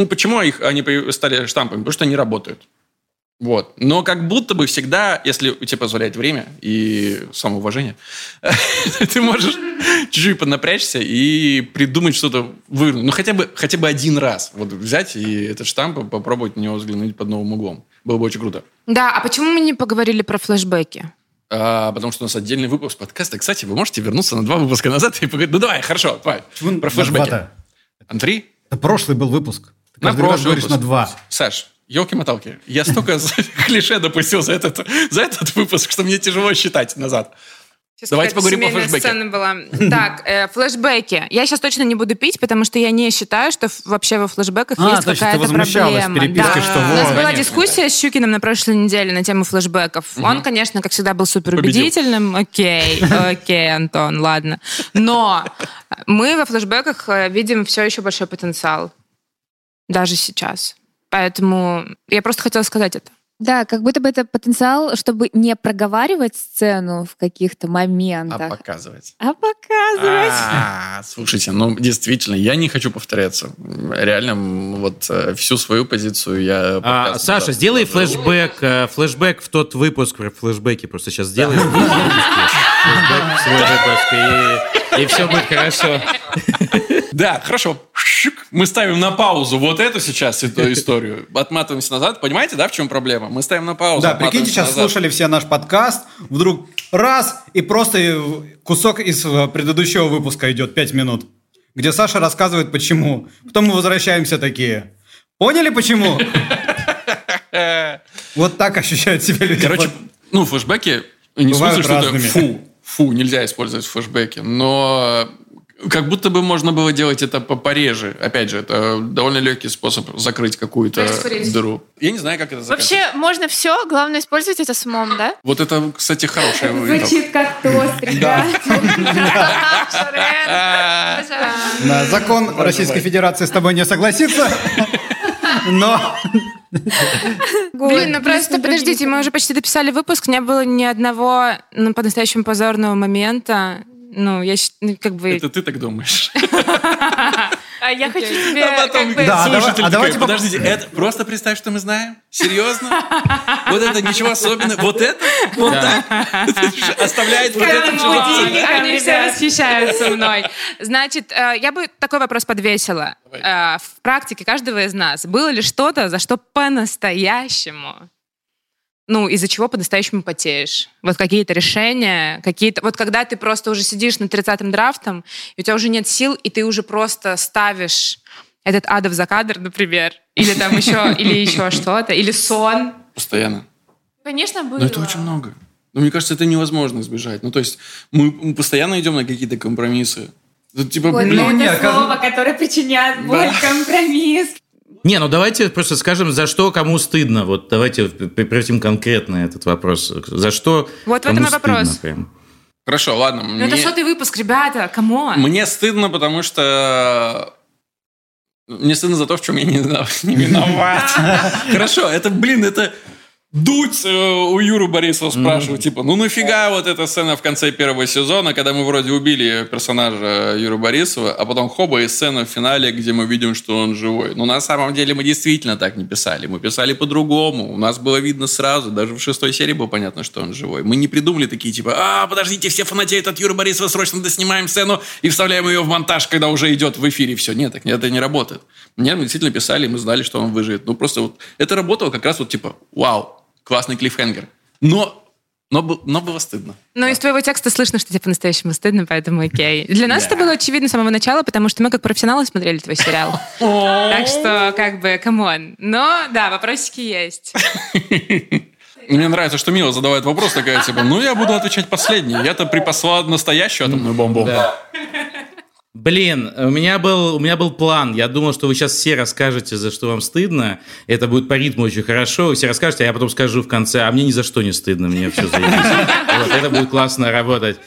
ну, почему их, они стали штампами? Потому что они работают. Вот. Но как будто бы всегда, если тебе позволяет время и самоуважение, ты можешь чуть-чуть поднапрячься и придумать что-то вывернуть. Ну, хотя бы, хотя бы один раз. Вот взять и этот штамп попробовать на него взглянуть под новым углом. Было бы очень круто. Да, а почему мы не поговорили про флешбеки? А, потому что у нас отдельный выпуск подкаста. Кстати, вы можете вернуться на два выпуска назад и поговорить. Ну, давай, хорошо, давай. Про флешбеки. Антри? Это прошлый был выпуск. На раз говоришь на два. Саш, елки-моталки, я столько клише допустил за этот, за этот выпуск, что мне тяжело считать назад. Сейчас Давайте поговорим о флешбеке. Сцена была. Так, э, флешбеки. Я сейчас точно не буду пить, потому что я не считаю, что вообще во флешбеках а, есть какая-то проблема. да. что У нас была дискуссия с Щукиным на прошлой неделе на тему флешбеков. Угу. Он, конечно, как всегда, был супер убедительным. Окей, окей, Антон, ладно. Но мы во флешбеках э, видим все еще большой потенциал даже сейчас. Поэтому я просто хотела сказать это. Да, как будто бы это потенциал, чтобы не проговаривать сцену в каких-то моментах. А показывать. А показывать. А, слушайте, ну действительно, я не хочу повторяться. Реально, вот э, всю свою позицию я а, Саша, сделай флешбэк, э, флешбэк в тот выпуск про флешбеки. Просто сейчас сделай флешбэк в свой выпуск, и все будет хорошо. Да, хорошо. Мы ставим на паузу вот эту сейчас эту историю. Отматываемся назад. Понимаете, да, в чем проблема? Мы ставим на паузу. Да, прикиньте, сейчас назад. слушали все наш подкаст, вдруг раз, и просто кусок из э, предыдущего выпуска идет 5 минут, где Саша рассказывает, почему. Потом мы возвращаемся такие. Поняли, почему? Вот так ощущают себя люди. Короче, ну, флешбеки, не в смысле, что это фу, фу, нельзя использовать флешбеки, но как будто бы можно было делать это пореже. Опять же, это довольно легкий способ закрыть какую-то дыру. Я не знаю, как это закрыть. Вообще, можно все, главное использовать это с умом, да? Вот это, кстати, хорошая Звучит как тост, ребят. Закон Российской Федерации с тобой не согласится, но... Блин, ну просто подождите, мы уже почти дописали выпуск, не было ни одного ну, по-настоящему позорного момента. Ну, я ну, как бы... Это ты так думаешь? А я хочу тебе... А потом да, слушатель а давайте подождите, это просто представь, что мы знаем? Серьезно? Вот это ничего особенного? Вот это? Вот так? Оставляет вот это Они все восхищаются мной. Значит, э, я бы такой вопрос подвесила. Э, в практике каждого из нас было ли что-то, за что по-настоящему ну, из-за чего по-настоящему потеешь. Вот какие-то решения, какие-то... Вот когда ты просто уже сидишь над 30-м драфтом, и у тебя уже нет сил, и ты уже просто ставишь этот адов за кадр, например, или там еще, или еще что-то, или сон. Постоянно. Конечно, было. Но это очень много. Но мне кажется, это невозможно избежать. Ну, то есть мы постоянно идем на какие-то компромиссы. Это, типа, вот блин, это слово, которое причиняет боль, да. компромисс. Не, ну давайте просто скажем, за что кому стыдно. Вот давайте превратим конкретно этот вопрос. За что Вот в этом и вопрос. Прям. Хорошо, ладно. Ну мне... это сотый выпуск, ребята, кому? Мне стыдно, потому что... Мне стыдно за то, в чем я не, не виноват. Хорошо, это, блин, это... дуть э, у Юры Борисова спрашивать, типа, ну нафига вот эта сцена в конце первого сезона, когда мы вроде убили персонажа Юры Борисова, а потом хоба и сцена в финале, где мы видим, что он живой. Но на самом деле мы действительно так не писали. Мы писали по-другому. У нас было видно сразу, даже в шестой серии было понятно, что он живой. Мы не придумали такие, типа, а, подождите, все фанатеют от Юры Борисова, срочно доснимаем сцену и вставляем ее в монтаж, когда уже идет в эфире все. Нет, так это не работает. Нет, мы действительно писали, и мы знали, что он выживет. Ну, просто вот это работало как раз вот типа, вау, классный клиффхенгер. Но, но, но было стыдно. Но из твоего текста слышно, что тебе по-настоящему стыдно, поэтому окей. Для нас это было очевидно с самого начала, потому что мы как профессионалы смотрели твой сериал. Так что, как бы, come on. Но, да, вопросики есть. Мне нравится, что Мила задавает вопрос такая, типа, ну, я буду отвечать последний. Я-то припасла настоящую атомную бомбу. Блин, у меня был, у меня был план. Я думал, что вы сейчас все расскажете, за что вам стыдно. Это будет по ритму очень хорошо. Вы все расскажете, а я потом скажу в конце, а мне ни за что не стыдно, мне все заебись. Вот, это будет классно работать.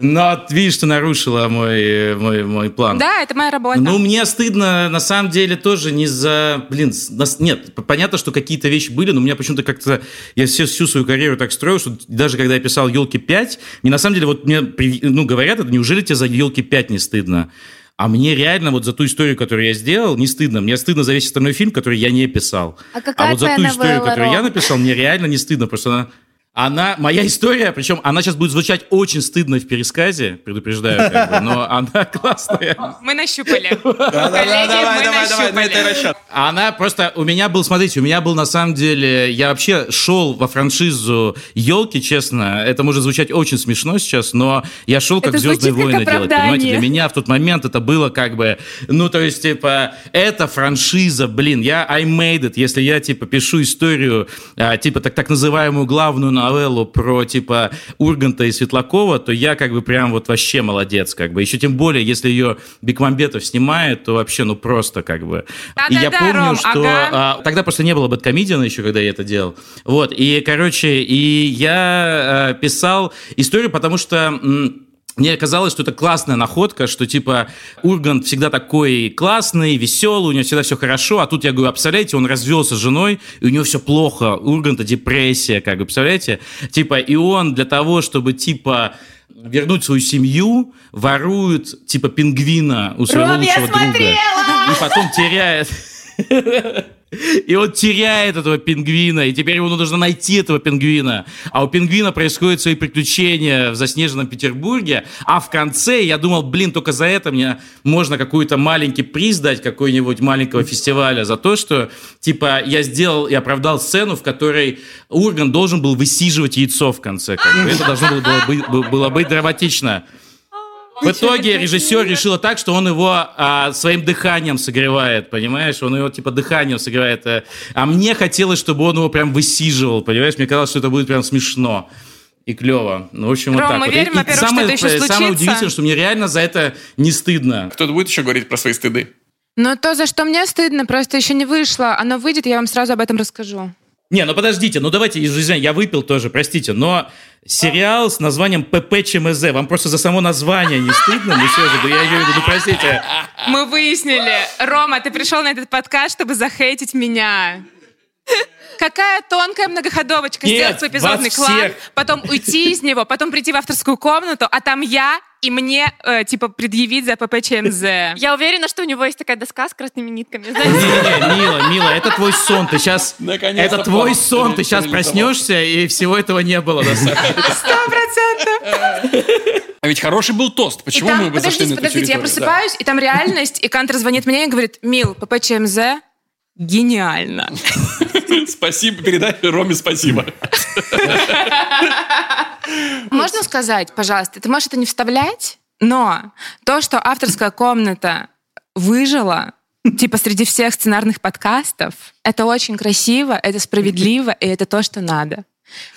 Но видишь, что нарушила мой, мой, мой план. Да, это моя работа. Ну, мне стыдно, на самом деле, тоже не за... Блин, нас- нет, понятно, что какие-то вещи были, но у меня почему-то как-то... Я все, всю свою карьеру так строил, что даже когда я писал «Елки 5», мне на самом деле вот мне ну, говорят, это неужели тебе за «Елки 5» не стыдно? А мне реально вот за ту историю, которую я сделал, не стыдно. Мне стыдно за весь остальной фильм, который я не писал. А какая вот за ту историю, новелла, которую я Ром? написал, мне реально не стыдно, потому что она... Она, моя история, причем она сейчас будет звучать очень стыдно в пересказе, предупреждаю, как бы, но она классная. Мы нащупали. Коллеги, мы нащупали. Она просто... У меня был, смотрите, у меня был на самом деле... Я вообще шел во франшизу елки, честно. Это может звучать очень смешно сейчас, но я шел как Звездные войны делать. Понимаете, для меня в тот момент это было как бы... Ну, то есть, типа, это франшиза, блин, я I made it. Если я, типа, пишу историю, а, типа, так, так называемую главную новеллу про, типа, Урганта и Светлакова, то я, как бы, прям вот вообще молодец, как бы. Еще тем более, если ее Бекмамбетов снимает, то вообще, ну, просто, как бы. И я Да-да-да, помню, Ром, что... ага. а, тогда просто не было бэткомедиана еще, когда я это делал. Вот, и, короче, и я э, писал историю, потому что... м, мне казалось, что это классная находка, что типа Ургант всегда такой классный, веселый, у него всегда все хорошо, а тут я говорю, представляете, он развелся с женой, и у него все плохо, у Урганта депрессия, как бы, представляете? Типа, и он для того, чтобы типа вернуть свою семью, ворует типа пингвина у своего Ром, лучшего друга. И потом теряет... И он теряет этого пингвина, и теперь ему нужно найти этого пингвина. А у пингвина происходят свои приключения в заснеженном Петербурге. А в конце я думал, блин, только за это мне можно какой-то маленький приз дать какой-нибудь маленького фестиваля за то, что, типа, я сделал и оправдал сцену, в которой Урган должен был высиживать яйцо в конце. Как бы. Это должно было, было было быть драматично. В итоге режиссер решил так, что он его а, своим дыханием согревает, понимаешь? Он его типа дыханием согревает. э. А мне хотелось, чтобы он его прям высиживал, понимаешь? Мне казалось, что это будет прям смешно и клево. Ну, в общем, вот Ром, так мы вот. верим, И- и во-первых, что самое, это еще Самое удивительное, что мне реально за это не стыдно. Кто-то будет еще говорить про свои стыды? Но то, за что мне стыдно, просто еще не вышло. Оно выйдет, я вам сразу об этом расскажу. Не, ну подождите, ну давайте, извиняюсь, я выпил тоже, простите, но сериал с названием ПП ЧМЗ, вам просто за само название не стыдно? Ну все же, я имею в простите. Мы выяснили. Рома, ты пришел на этот подкаст, чтобы захейтить меня. Какая тонкая многоходовочка Нет, сделать свой эпизодный клан, всех. потом уйти из него, потом прийти в авторскую комнату, а там я и мне, э, типа, предъявить за ППЧМЗ. Я уверена, что у него есть такая доска с красными нитками. Знаете? Не-не, Мила, Мила, это твой сон, ты сейчас... Это твой сон, ты сейчас проснешься, и всего этого не было. Сто процентов. А ведь хороший был тост. Почему там, мы бы зашли подождите, на эту подождите, я просыпаюсь, и там реальность, и Кантер звонит мне и говорит, Мил, ППЧМЗ гениально. Спасибо, передай Роме спасибо. Можно сказать, пожалуйста, ты можешь это не вставлять, но то, что авторская комната выжила, типа среди всех сценарных подкастов, это очень красиво, это справедливо, и это то, что надо.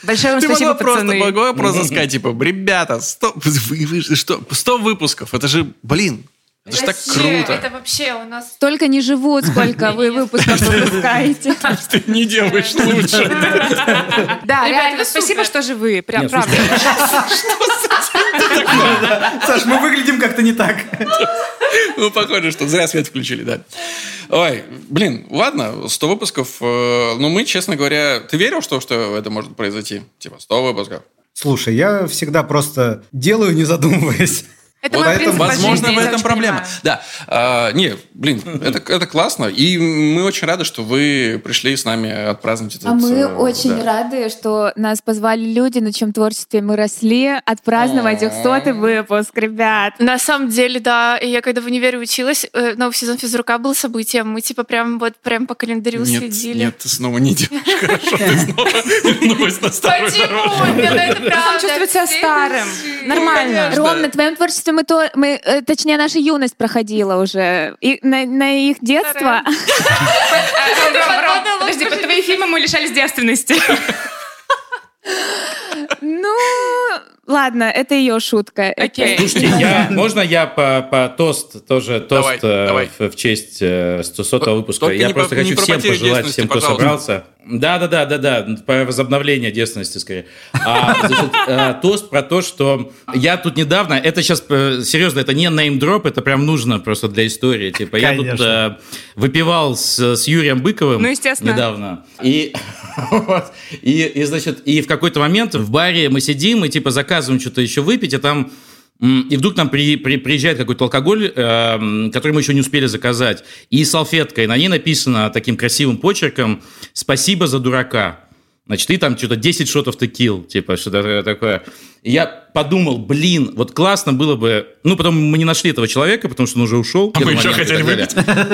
Большое вам Ты спасибо, могла просто, пацаны. могла просто сказать, типа, ребята, 100, вы- вы- что, 100 выпусков, это же, блин, это же так круто. Это вообще у нас... Столько не живут, сколько вы выпусков выпускаете. Ты не делаешь лучше. Да, Ребята, реально, это спасибо, что живые, прям правда. Саш, мы выглядим как-то не так. Ну, похоже, что зря свет включили, да. Ой, блин, ладно, 100 выпусков. э, Ну, мы, честно говоря, ты верил, что, что это может произойти? Типа, 100 выпусков. Слушай, я всегда просто делаю, не задумываясь. Это Вот мой поэтому, возможно, жизни, в этом проблема. понимаю. Да. А, не, блин, это, это классно. И мы очень рады, что вы пришли с нами отпраздновать этот... А мы э, очень да. рады, что нас позвали люди, на чем творчестве мы росли, отпраздновать их сотый выпуск, ребят. На самом деле, да. Я когда в универе училась, э, новый сезон физрука был событием. Мы типа прям вот прям по календарю Нет, следили. нет, ты снова не делаешь хорошо. Ты снова вернулась на старую. Почему? Нет, это Он правда. чувствует себя старым. это- Нормально. Ром, на твоем творчестве мы то, мы, э, точнее, наша юность проходила уже. И на, на их детство. Подожди, под твои фильмы мы лишались девственности. Ну, ладно, это ее шутка. Окей. Слушайте, я, можно я по, по тост тоже тост Давай, э, давай. В, в честь э, 100 выпуска? Только я не просто про- не хочу всем пожелать, всем, кто пожалуйста. собрался. Да, да, да, да, да, по возобновлению девственности скорее. А, значит, э, тост про то, что я тут недавно, это сейчас серьезно, это не неймдроп, это прям нужно просто для истории. Типа я тут Конечно. э, выпивал с, с Юрием Быковым Ну, естественно. недавно. И, вот, и, и, значит, и в какой-то момент в баре мы сидим и типа заказываем что-то еще выпить, а там и вдруг нам при- при- приезжает какой-то алкоголь, эм, который мы еще не успели заказать, и салфетка, и на ней написано таким красивым почерком «Спасибо за дурака». Значит, ты там что-то 10 шотов текил, типа что-то такое. И я подумал, блин, вот классно было бы... Ну, потом мы не нашли этого человека, потому что он уже ушел. А мы еще хотели далее.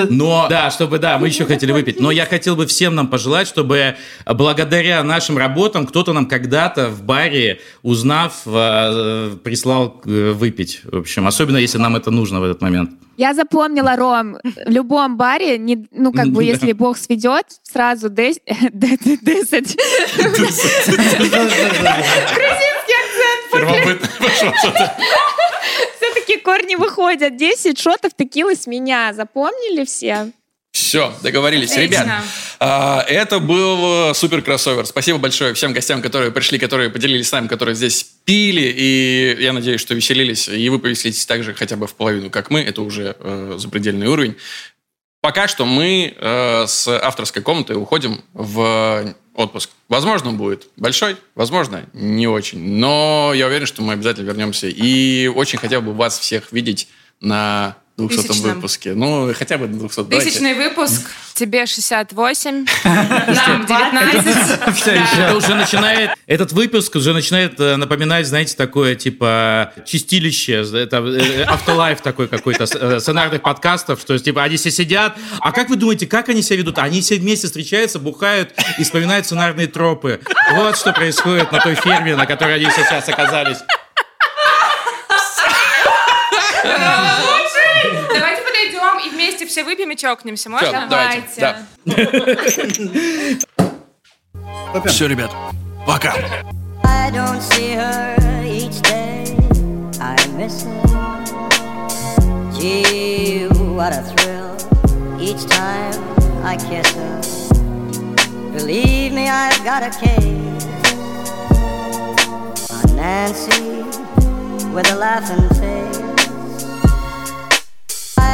Но, да, чтобы, да, мы еще хотели выпить. Но я хотел бы всем нам пожелать, чтобы благодаря нашим работам кто-то нам когда-то в баре, узнав, э, прислал э, выпить. В общем, особенно если нам это нужно в этот момент. Я запомнила, Ром, в любом баре, не, ну, как бы, если Бог сведет, сразу дес- десять. Первобытно пошло что-то. Все-таки корни выходят. 10 шотов текилы с меня. Запомнили все? Все, договорились. Ребят, а, это был э, супер кроссовер. Спасибо большое всем гостям, которые пришли, которые поделились с нами, которые здесь пили. И я надеюсь, что веселились. И вы повеселитесь так же хотя бы в половину, как мы. Это уже э, запредельный уровень. Пока что мы э, с авторской комнатой уходим в отпуск. Возможно, он будет большой, возможно, не очень. Но я уверен, что мы обязательно вернемся. И очень хотел бы вас всех видеть на 200 Тысячном. выпуске. Ну, хотя бы на 200. Давайте. Тысячный выпуск. Тебе 68, нам 19. Все еще. Это уже начинает, этот выпуск уже начинает э, напоминать, знаете, такое типа чистилище, это э, автолайф такой какой-то, э, сценарных подкастов, что типа они все сидят, а как вы думаете, как они себя ведут? Они все вместе встречаются, бухают и вспоминают сценарные тропы. Вот что происходит на той ферме, на которой они сейчас оказались. Все выпьем и чокнемся. Всё, Можно? давайте. Да. Все, ребят, пока. I don't see her each day. I miss her. Gee, what a thrill each time I kiss her. Believe me, I've got a case on Nancy with a laughing face.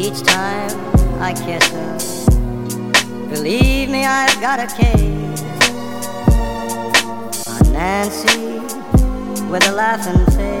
each time I kiss her. Believe me, I've got a case on Nancy with a laughing face.